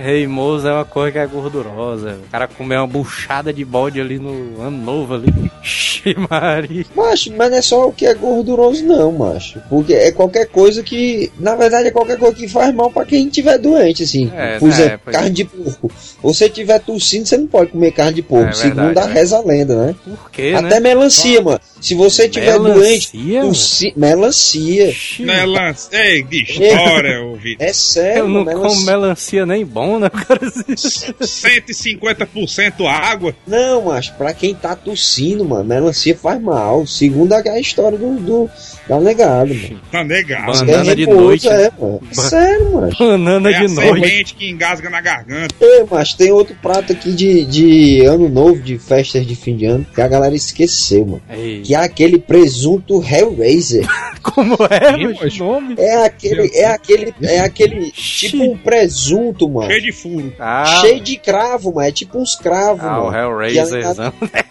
Reimoso é uma coisa que é gordurosa. O cara comer uma buchada de bode ali no ano novo ali. Ixi, Maria. Macho, mas não é só o que é gorduroso, não, macho. Porque é qualquer coisa que. Na verdade, é qualquer coisa que faz mal pra quem tiver doente, assim. É, Por né, exemplo, pois é. carne de porco. Você tiver tossindo, você não pode comer carne de porco. É segundo verdade, a né? reza a lenda, né? Por quê, Até né? melancia, mano. Se você tiver doente, Melancia, tossi... melancia. É lance. Ei, de história, ô Vitor. É sério, Eu não mano, como melancia nem bom, né? cara? 150% água. Não, mas pra quem tá tossindo, mano, melancia faz mal. Segundo a a história do, do da negada, mano. Tá negado. Que Banana de repouso, noite, É, mano. Ba- Sério, mano. Banana É a de noite. semente que engasga na garganta. Ei, mas tem outro prato aqui de, de ano novo, de festas de fim de ano, que a galera esqueceu, mano. Ei, Que é aquele presunto Hellraiser. como é, moço. nome? É aquele, é aquele, é aquele, tipo um presunto, mano. Cheio de furo. Ah, Cheio de cravo, mano. É tipo uns cravos, ah, o mano. Hellraiserzão. É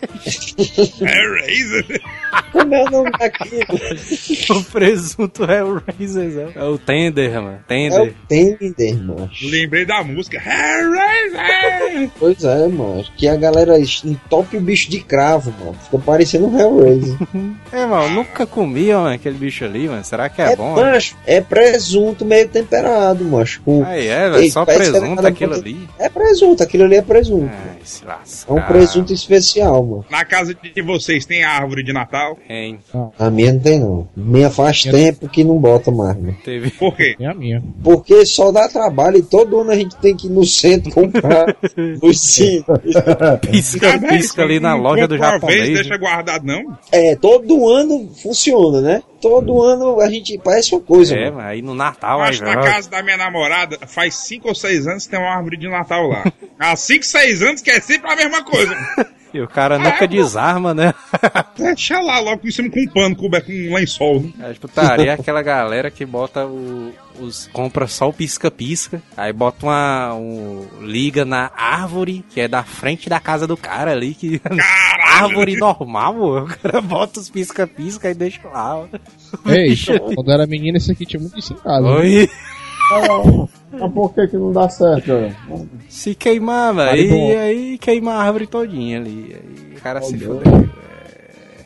Razer. Como é o nome daquilo? o presunto Hellraiserzão. É o Tender, mano. É o Tender. Tender, mano. Lembrei da música. Razer. Pois é, mano. Que a galera entope o bicho de cravo, mano. Fica parecendo um Hellraiser. É, mano, eu nunca comia, mano, aquele bicho ali, mano. Será que é, É, bom? macho, é presunto meio temperado, macho. Com... É, velho, Ei, só presunto aquilo ali. É presunto, aquilo ali é presunto. Se lascar. É um presunto especial, mano. Na casa de vocês tem árvore de Natal? Hein, A minha não tem, não. Minha faz tempo que não bota mais, mano. teve Por quê? É a minha. Porque só dá trabalho e todo ano a gente tem que ir no centro comprar luzinha. pisca-pisca ali na loja do uma vez, japonês. deixa guardado, não? É, todo ano funciona, né? Todo ano a gente parece uma coisa, É, mano. aí no Natal, Eu aí, acho que na velho. casa da minha namorada, faz 5 ou 6 anos que tem uma árvore de Natal lá. Há 5, 6 anos que é sempre a mesma coisa. E o cara nunca desarma, né? Deixa lá logo em cima com um pano coberto com um lençol. Né? A putaria é aquela galera que bota o. Os, compra só o pisca-pisca, aí bota uma. Um, liga na árvore, que é da frente da casa do cara ali, que. árvore normal, o cara bota os pisca-pisca e deixa lá. Ei, quando eu era menino, esse aqui tinha muito isso em casa. Oi, Mas por que que não dá certo? ó? se queimar, velho, bom. aí, queima a árvore todinha ali. Aí o cara se fodeu.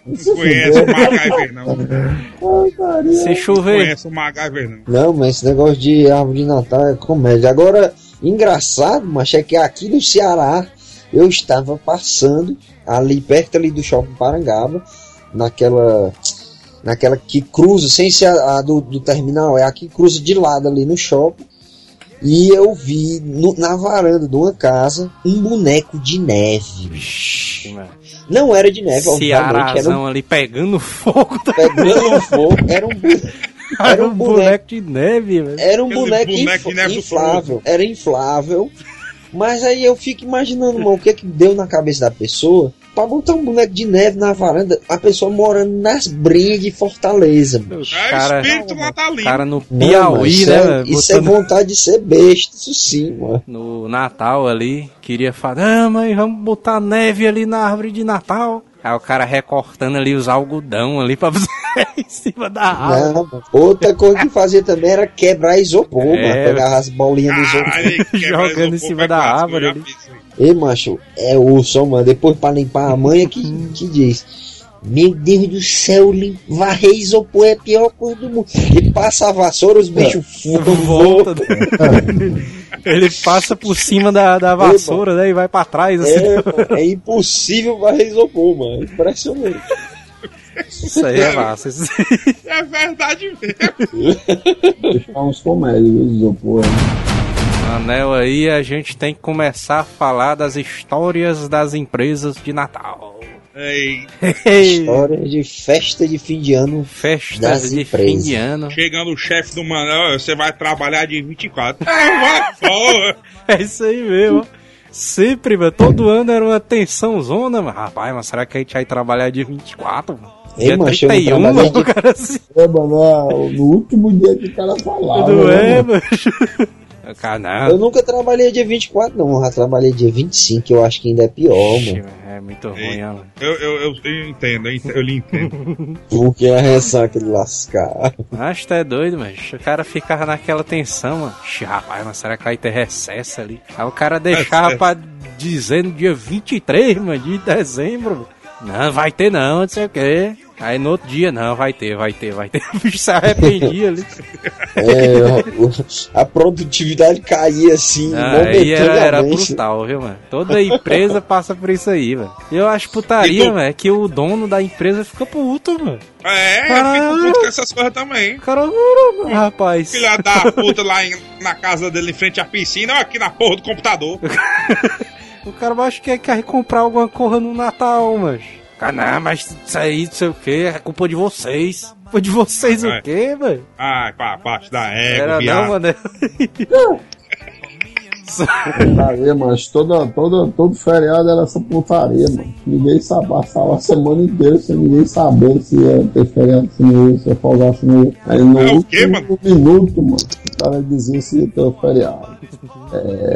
Não conhece o MacGyver, não. Não Se chover, conhece o MacGyver, não. Não, mas esse negócio de árvore de Natal é comédia. Agora, engraçado, mas é que aqui no Ceará eu estava passando ali perto ali do shopping Parangaba, naquela naquela que cruza, sem ser a, a do, do terminal, é a que cruza de lado ali no shopping. E eu vi no- na varanda de uma casa um boneco de neve. Vixe, mano. Não era de neve, obviamente, era um ali pegando fogo, tá? pegando fogo, era um, Era um boneco- boneco de neve, velho. Era um boneco, boneco inflável. Era inflável. Mas aí eu fico imaginando, mano, o que que deu na cabeça da pessoa pra botar um boneco de neve na varanda, a pessoa morando nas brinhas de Fortaleza, mano. É cara, espírito natalino. cara no Não, Piauí, isso né? é, isso é botando vontade de ser besta, isso sim, mano. No Natal ali, queria falar, ah, mãe, vamos botar neve ali na árvore de Natal. Aí o cara recortando ali os algodão ali pra você em cima da. Não, mano. Outra coisa que fazia também era quebrar isopor, É. mano. Pegar as bolinhas do isopor. Caralho, quebra Jogando em isopor, cima da árvore ali. Ei, macho, é osso, mano. Depois pra limpar a manha que, que diz. Meu Deus do céu, varrer isopor é a pior coisa do mundo. E passa a vassoura, os bichos voam. Volta. Ele passa por cima da, da vassoura, né? E vai pra trás, assim. É, é impossível varrer isopor, mano. Impressionante. Isso aí é massa. Isso... É verdade mesmo. Deixar uns comédias, viu, isopor. Anel aí, a gente tem que começar a falar das histórias das empresas de Natal. Ei, História de festa de fim de ano. Festas de empresas. fim de ano. chegando o chefe do Manel, você vai trabalhar de 24. É, vai, porra. É isso aí mesmo. Sempre, mano. Todo ano era uma tensão zona, mano. Rapaz, mas será que a gente vai trabalhar dia 24, mano? Ei, dia não 31, trabalhei mano, de- cara assim. É, mano, no último dia que o cara falava. Não né, é, mano? mano. Cara, Eu nunca trabalhei dia 24, não. Eu já trabalhei dia 25, que eu acho que ainda é pior, Ixi, mano. É muito ruim, mano. Eu, eu, eu, eu entendo, eu, entendo, eu lhe entendo. Porque a ressaca de lascar. Mas tu é doido, mano. O cara ficava naquela tensão, mano. Ixi, rapaz, mas será que vai ter recesso ali? Aí o cara deixava Recesso. pra dizer no dia 23, mano, de dezembro. Não, vai ter não, não sei o quê. Aí no outro dia, não, vai ter, vai ter, vai ter. O bicho se arrependia ali. É, a produtividade caía assim, Ah, Aí era, era brutal, viu, mano? Toda empresa passa por isso aí, mano. Eu acho putaria, E mano, é que o dono da empresa fica puto, mano. É, eu Caralho. fico puto com essas coisas também. O cara, "Ora, rapaz. Filha da puta lá em- na casa dele em frente à piscina, ou aqui na porra do computador. O cara acho que quer comprar alguma coisa no Natal, mas. Ah, não, mas isso aí, não sei o que, é culpa de vocês. Culpa de vocês o É. quê, velho? Ai, pra baixo da égua, Era não, viado. mano. Putaria, mas toda, toda, todo feriado era essa putaria, mano. Ninguém sabe, passava a semana inteira sem ninguém saber se ia ter feriado, se não ia, se ia folgar, se não ia. Aí no É último quê, mano? minuto, mano, o cara dizia se ia ter o feriado.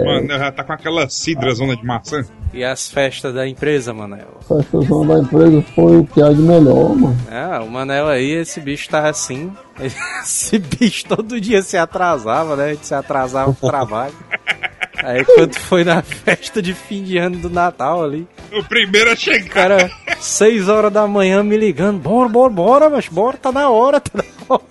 Mano, já tá com aquela cidra zona de maçã. E as festas da empresa, Manel? A festação da empresa foi o que há de melhor, mano. Ah, o Manel aí, esse bicho tava assim. Esse bicho todo dia se atrasava, né? A gente se atrasava pro trabalho. Aí quando foi na festa de fim de ano do Natal ali, O primeiro a o chegar. cara, 6 horas da manhã me ligando, bora, bora, bora, mas bora, tá na hora, tá na hora.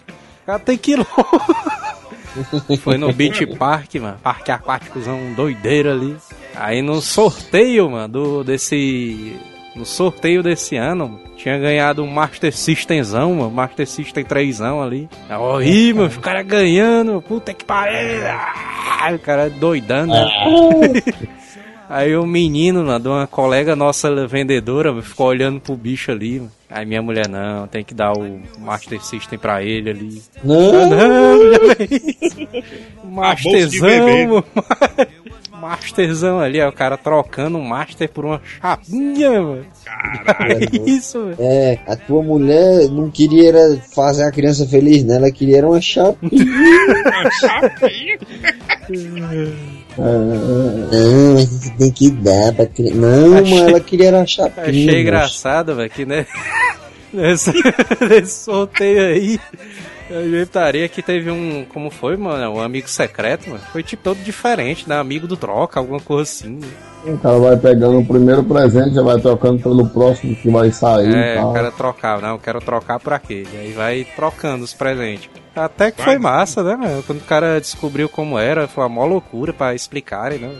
O cara tem que ir logo. Foi no Beach Park, mano. Parque aquáticozão doideiro ali. Aí no sorteio, mano, do, desse. No sorteio desse ano, tinha ganhado um Master Systemzão, mano. Master System 3 ali. Aí, mano, os caras ganhando. Puta que pariu. Ah, o cara doidando, né? Aí o menino, mano, de uma colega nossa vendedora, ficou olhando pro bicho ali, mano. Aí minha mulher, não, tem que dar o Master System pra ele ali. Ah, Não, não, já vem. Masterzão. Masterzão ali, ó, o cara trocando um Master por uma chapinha, mano. Caralho. É isso, mano. é, a tua mulher não queria fazer a criança feliz, né? Ela queria era uma chapinha. Uma chapinha. É, Não, mas você tem que dar pra criança. Não, Achei- mano, ela queria era uma chapinha. Achei engraçado, velho, que né, nesse sorteio aí, eu inventaria que teve um, como foi, mano, um amigo secreto, mano. Foi tipo todo diferente, né? Amigo do troca, alguma coisa assim. né? o cara vai pegando o primeiro presente, já vai trocando pelo próximo que vai sair É, o cara trocava, não, eu quero trocar por aquele. Aí vai trocando os presentes. Até que foi massa, né, mano? Quando o cara descobriu como era, foi uma mó loucura pra explicarem, né?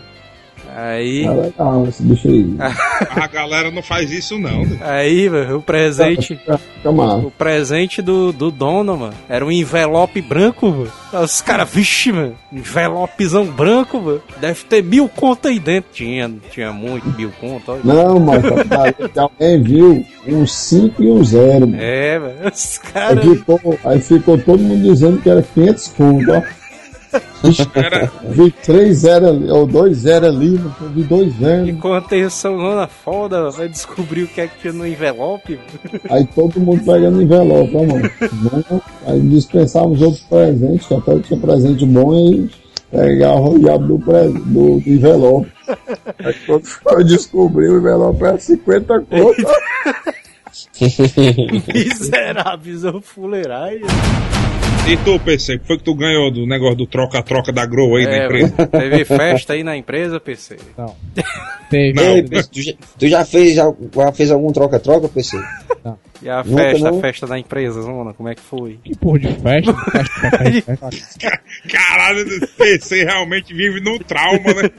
Aí, É legal esse bicho aí. A galera não faz isso, não. né? aí, mano, o presente. Fica massa. O presente do, do dono, mano, era um envelope branco, mano. Os caras, vixe, mano, envelopezão branco, mano. Deve ter mil contas aí dentro. Tinha, tinha muito, mil contas. Não, mas alguém viu um 5 e um 0. mano. É, mano, os Aí caras. ficou, aí ficou todo mundo dizendo que era 500 conto, ó. Era, Vi 3 0 ali, ou 2 0 ali, eu vi 2 0. Enquanto eles são lona foda, vai descobrir o que é que tinha no envelope. Aí todo mundo pegando envelope, ó, mano. Aí dispensava os outros presentes, que até tinha presente bom e pegava o diabo do, pre, do, envelope. Aí quando foi descobrir o envelope era 50 conto. Miseráveis, é um fuleiragem. e tu, PC, o que foi que tu ganhou do negócio do troca-troca da Grow aí É, empresa? mano, teve festa aí na empresa, PC. Teve. Não. Ei, PC, tu, já, tu já fez, já fez algum troca-troca, PC? E a Nunca festa, não. a festa da empresa, zona, como é que foi? Que porra de festa? festa Caralho, o PC realmente vive num trauma, né?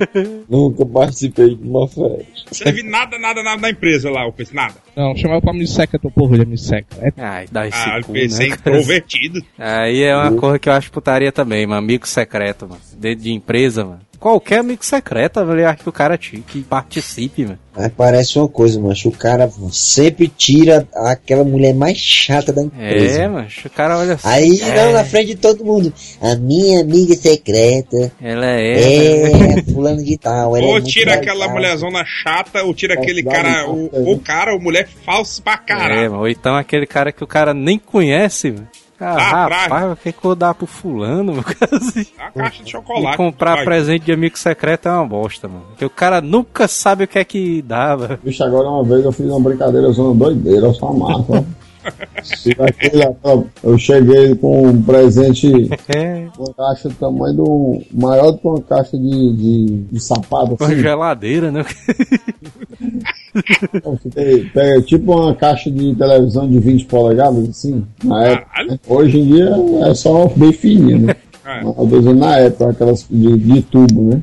Nunca participei de uma festa. Não teve nada, nada, nada na empresa lá, o PC, nada. Não, chamava pra me secreto, porra de me secreto. Ai, dá esse Ah, cu, é né? introvertido. Aí é uma coisa que eu acho putaria também, mano. Amigo secreto, mano. Dentro de empresa, mano. Qualquer amigo secreto, velho, eu acho que o cara tinha que participe, mano. Mas parece uma coisa, macho. O cara sempre tira aquela mulher mais chata da empresa. É, mano. O cara olha assim. Aí, é, não, na frente de todo mundo. A minha amiga secreta Ela é. é fulano de tal. ela é Ou muito tira aquela legal. mulherzona chata, ou tira aquele cara, ou, ou cara ou mulher falso pra É, caralho. mano. Ou então aquele cara que o cara nem conhece, mano. Ah, atrás. rapaz, o que que eu vou dar pro fulano, meu cara? Assim. A caixa de E chocolate. comprar Vai. presente de amigo secreto é uma bosta, mano. Porque o cara nunca sabe o que é que dava. Bicho, agora uma vez eu fiz uma brincadeira zona doideira, só massa. ó. Se aquele lá, Eu cheguei com um presente, É, uma caixa do tamanho do. maior do que uma caixa de, de, de sapato, uma assim. geladeira, né? Peguei tipo uma caixa de televisão de 20 polegadas, assim, na época. Né? Hoje em dia é só bem fininha, né? É. Mas eu tô dizendo na época, aquelas de, de tubo, né?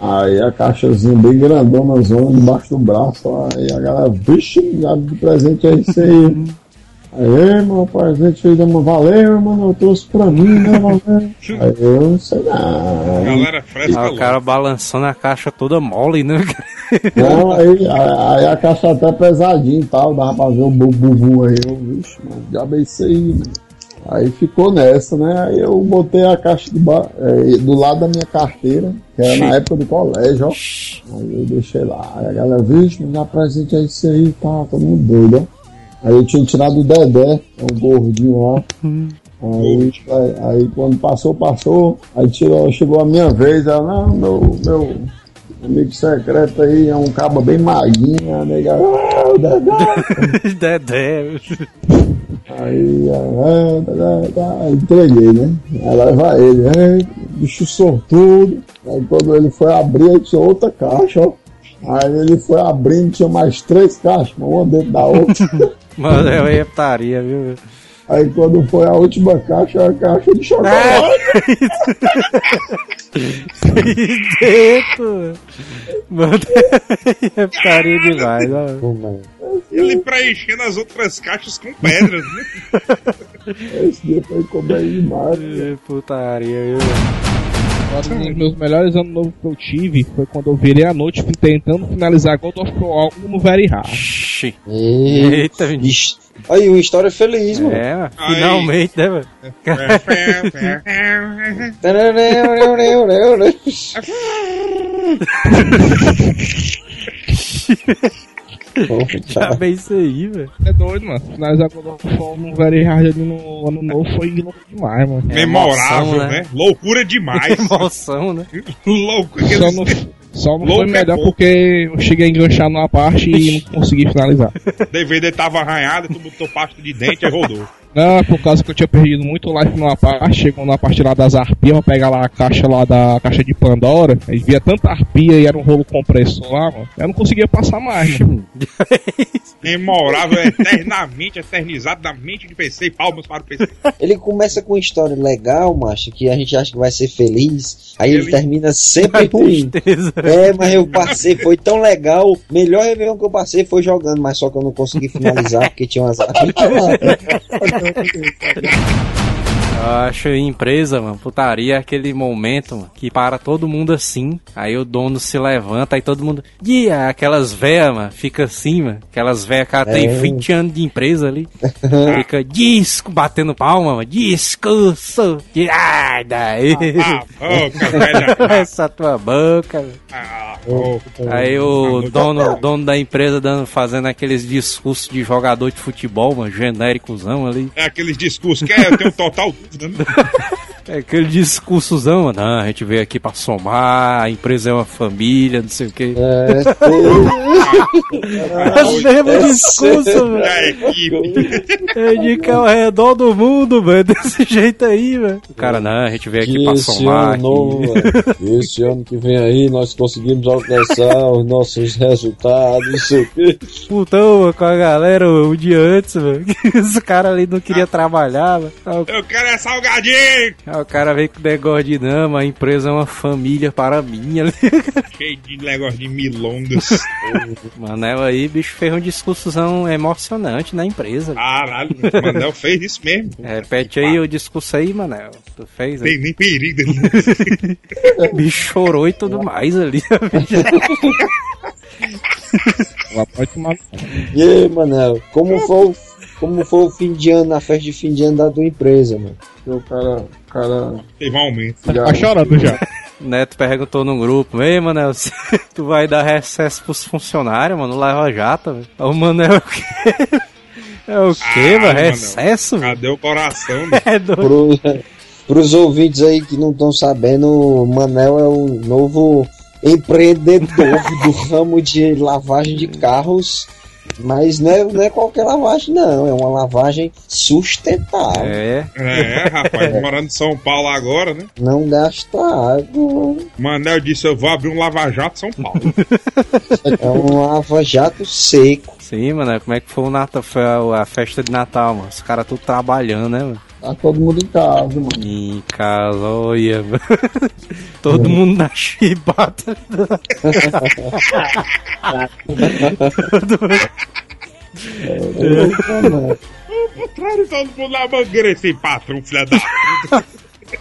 Aí a caixazinha bem grandona, zona debaixo do braço, aí a galera, vixe, de presente é isso aí. Aí, meu presente aí, mano, valeu, mano, eu trouxe pra mim, né, valeu. Aí eu não sei não. Galera fresca Ah, o cara balançando a caixa toda mole, né? Não, aí, aí, aí a caixa até pesadinha e tal, dava pra ver o bu- bumbum aí. Eu, vixe, mano, diabo é isso aí. Aí ficou nessa, né? Aí eu botei a caixa ba- eh, do lado da minha carteira, que era na época do colégio, ó. Aí eu deixei lá. Aí a galera, vixe, me dá presente é isso aí e tal, todo mundo doido, ó. Aí eu tinha tirado o Dedé, é um gordinho lá. Aí, aí, aí quando passou, passou, aí chegou a minha vez, ela, não, meu, meu amigo secreto aí é um cabo bem maguinho, a nega, ah, Dedé. Dedé. Aí, ah, Dedé, tá, aí entreguei, né? Aí leva ele, é, bicho sortudo. Aí quando ele foi abrir, aí tinha outra caixa, ó. Aí ele foi abrindo, tinha mais três caixas, uma dentro da outra. Mano, eu ia putaria, viu? Aí quando foi a última caixa, a caixa de chocolate. Dentro. Mano, é putaria demais, ó. Ele preenchendo as outras caixas com pedras, né? Esse dia foi comer demais. É putaria, viu? Um dos meus melhores anos novos que eu tive foi quando eu virei a noite tentando finalizar God of War no Very Hard. Eita, bicho. Aí, uma história feliz, mano. É, Aí. finalmente, né, mano? Já bem isso aí, velho. É doido, mano. Of War no Very Hard ali no ano novo foi louco demais, mano. Memorável, emoção, né? né? Loucura demais. Emoção, né? Loucura. Só não, só não Louco foi é melhor pouco. porque eu cheguei a enganchar numa parte e não consegui finalizar. DVD tava arranhado, tu botou pasta de dente e rodou. Não, é por causa que eu tinha perdido muito life numa parte, chegou na parte lá das arpias, pra pegar lá a caixa lá da caixa de Pandora, aí via tanta arpia e era um rolo compressor lá, mano. Eu não conseguia passar mais, mano. Memorável, eternamente eternizado na mente de PC e palmas para o PC. Ele começa com uma história legal, macho, que a gente acha que vai ser feliz. Aí ele, Ele- termina sempre ruim. Tristeza. É, mas eu passei, foi tão legal. Melhor Réveillon que eu passei foi jogando, mas só que eu não consegui finalizar porque tinha umas arpias don't think it was. Eu acho empresa, mano, putaria é aquele momento, mano, que para todo mundo assim. Aí o dono se levanta, aí todo mundo. Dia, aquelas véias, mano, fica assim, mano. Aquelas véias que ela tem É. 20 anos de empresa ali. fica disco, batendo palma, mano. Discurso. de- Ai, daí. Ah, boca, velha. Essa tua boca. velho. Ah, boca. Aí o Ah, dono, dono da empresa dando, fazendo aqueles discursos de jogador de futebol, mano, genéricozão ali. É aqueles discursos que é, eu tenho total né? É aquele discursozão, mano. Ah, a gente veio aqui pra somar, a empresa é uma família, não sei o quê. É, É o mesmo discurso, velho. É de que é ao redor do mundo, velho. Desse jeito aí, velho. O cara, não, a gente veio aqui Que pra esse somar. ano novo, esse ano que vem aí, nós conseguimos alcançar os nossos resultados, não sei o quê. Putão, mano, com a galera o dia antes, velho. Os caras ali não queriam trabalhar, velho. O- Eu quero é salgadinho! aí o cara veio com o negócio de, não, a empresa é uma família para mim ali. Cheio de negócio de milongas. Manel aí, bicho, fez um discursozão emocionante na empresa. Caralho, o Manel fez isso mesmo. Repete aí o discurso aí, Manel. Tu fez aí. Tem nem perigo. O bicho chorou e tudo mais ali. Ela pode tomar. E aí, Manel, como foi, o- como foi o fim de ano, a festa de fim de ano da tua empresa, mano? O cara, o cara Teve um aumento. já, Tá chorando já. Neto perguntou no grupo, ei, Manel, tu vai dar recesso pros funcionários, mano, Lava Jato, velho. Aí O Manel é o quê? É o quê, Ah, velho? Manel. Recesso, velho? Cadê o coração? né? É doido. Pro, pros ouvintes aí que não estão sabendo, o Manel é o novo empreendedor do ramo de lavagem de carros. Mas não é, não é qualquer lavagem, não. É uma lavagem sustentável. É, É, rapaz, morando em São Paulo agora, né? Não gasta água. Manel disse: Eu vou abrir um lava-jato São Paulo. É um lava-jato seco. sim, mano, como é que foi o Natal, foi a, a festa de Natal, mano? Os caras tudo trabalhando, né, mano? Tá todo mundo em casa, mano. Em casa, olha, mano. Todo mundo na chibata. Claro, todo mundo na mangueira esse patrão, filha da.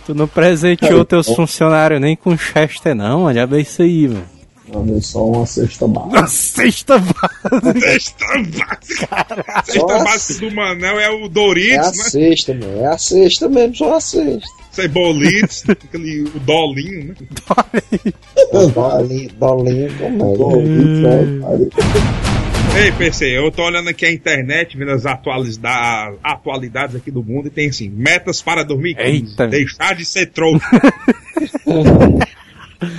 Tu não presenteou teus funcionários nem com Chester, não, mano. Já bem isso aí, mano. Mano, só uma cesta básica. Na sexta base. Sexta básica. Só Sexta a- básica do Manel é o É a Doritos, né? sexta, mano. É a sexta mesmo, só a sexta. Cebolitos, aquele, o Dolinho, né? Dolinho, dolinho, como é? Gordito, velho, cara. Ei, PC, eu tô olhando aqui a internet, vendo as atualidades, atualidades aqui do mundo e tem assim, metas para 2015. Eita. Deixar de ser trouxa.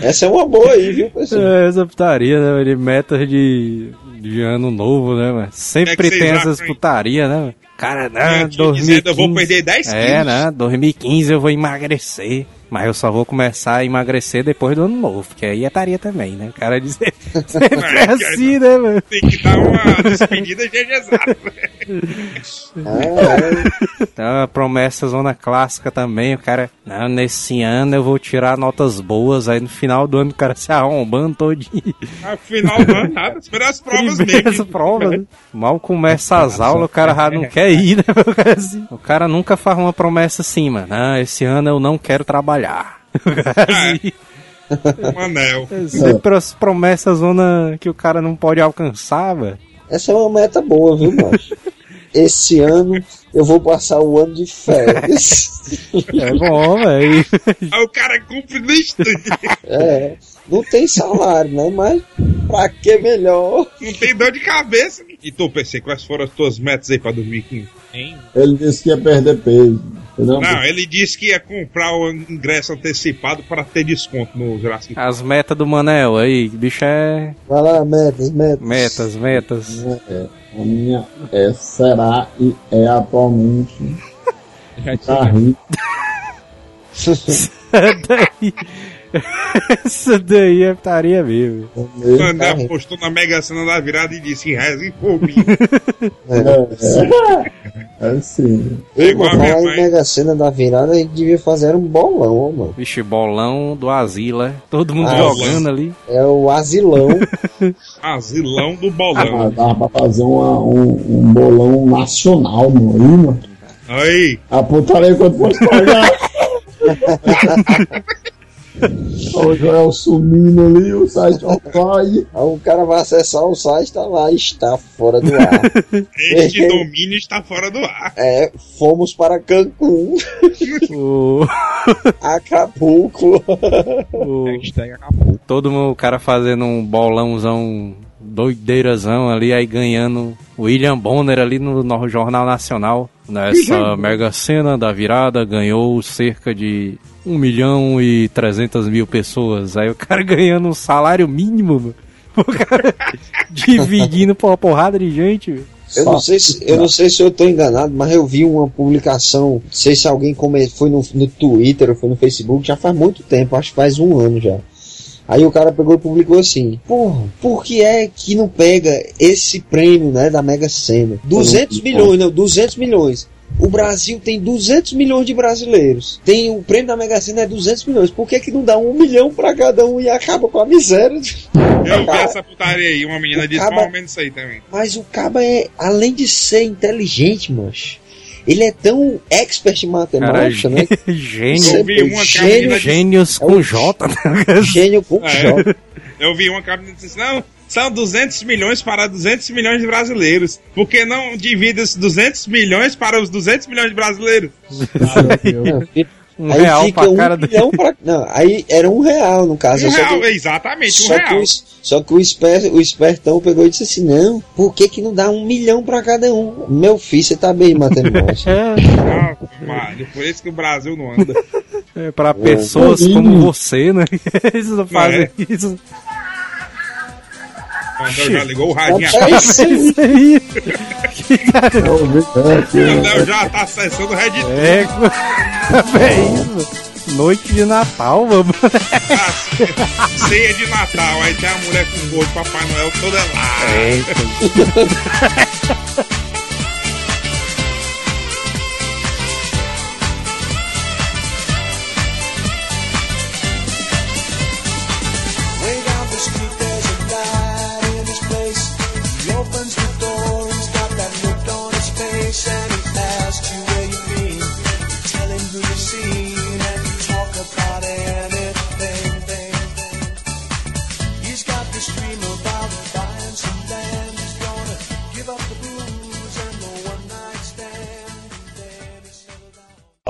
Essa é uma boa aí, viu, pessoal? É, essa putaria, né? De metas de, de ano novo, né, mano? É Sempre vocês tem essas putaria, né, mano? Cara, Eu né, tinha 2015... dizendo, eu vou perder 10 É, quilos. né, 2015 eu vou emagrecer. Mas eu só vou começar a emagrecer depois do ano novo, porque aí é taria também, né? O cara dizer sempre é assim, né, mano? Tem que dar uma despedida GGzada. Ah, Então, a promessa zona clássica também, o cara, não, nesse ano eu vou tirar notas boas, aí no final do ano o cara se arrombando todinho. Afinal, não, nada. Esperar as provas mesmo. provas, né? Mal começa as aulas, o cara já não quer ir, né? O cara, assim, o cara nunca faz uma promessa assim, mano. Ah, esse ano eu não quero trabalhar. O cara, assim, Manel. é sempre as promessas zona que o cara não pode alcançar, velho. essa é uma meta boa, viu, macho? Esse ano eu vou passar o ano de férias. É bom, velho. Aí o cara cumpre no instante. É, não tem salário, né? Mas pra que melhor? Não tem dor de cabeça. E tu, PC, quais foram as tuas metas aí pra 2015? Ele disse que ia perder peso. Entendeu? Não, ele disse que ia comprar o ingresso antecipado para ter desconto no Jurassic Park. As metas do Manel aí, bicho é. Vai lá, metas, metas. Metas, metas. É, a minha é, será e é atualmente Já tá rico. daí. Essa daí é putaria mesmo. o meu, Manel carro. postou na Mega Sena da virada e disse: rezem por mim. É, é, é sim. Ei, Igual a minha mãe. Mega Sena da virada, a gente devia fazer um bolão, mano. Vixe, bolão do asilo, é? Todo mundo Ah, jogando ali. É o asilão. Asilão do Ah, bolão. dá pra fazer uma, um, um bolão nacional, mano. Aí, mano. Aí, A putaria quando fosse pagar. o Joel sumindo ali, o site vai. Aí o cara vai acessar o site, tá lá, está fora do ar. este domínio está fora do ar. É, fomos para Cancún, O, Acapulco. o- Hashtag acabou. todo mundo, o cara fazendo um bolãozão doideirazão ali, aí ganhando William Bonner ali no, no Jornal Nacional. Nessa mega cena da virada, ganhou cerca de 1 milhão e 300 mil pessoas. Aí o cara ganhando um salário mínimo, mano. O cara dividindo por uma porrada de gente. Eu não, sei se, eu não sei se eu tô enganado, mas eu vi uma publicação, não sei se alguém come, foi no, no Twitter ou foi no Facebook, já faz muito tempo, acho que faz um ano já. Aí o cara pegou e publicou assim: Porra, por que é que não pega esse prêmio, né, da Mega Sena? 200 milhões, não, 200 milhões. O Brasil tem 200 milhões de brasileiros. Tem o prêmio da Mega Sena é 200 milhões. Por que, que não dá um milhão pra cada um e acaba com a miséria? Eu vi essa putaria aí, uma menina disse Acaba- mais ou menos isso aí também. Mas o caba é, além de ser inteligente, mancho, ele é tão expert em Cara, matemática, né? gênio. Eu vi uma a Gênio, Gênios É com o- J. né? Gênio com É. J. eu vi uma menina disse, não, são 200 milhões para 200 milhões de brasileiros. Por que não divide esses 200 milhões para os 200 milhões de brasileiros? Não, e- Um aí real fica pra um cara dele. milhão pra. Não, aí era um real no caso. Um real, que- exatamente, um Só que, real. o, só que o, esper, o espertão pegou e disse assim: Não, por que, que não dá um milhão pra cada um? Meu filho, você tá bem em matemática. É, Ah, Mário, por isso que o Brasil não anda. é pra pessoas como você, né? Eles não fazem isso. Já ligou o radinho É aqui. isso aí. Isso aí. Eu vi, é, aqui, O Andel já tá acessando o Reddit. É, é isso. Noite de Natal, mano. Ah, ceia de Natal. Aí tem a mulher com o gorro de Papai Noel toda lá. É,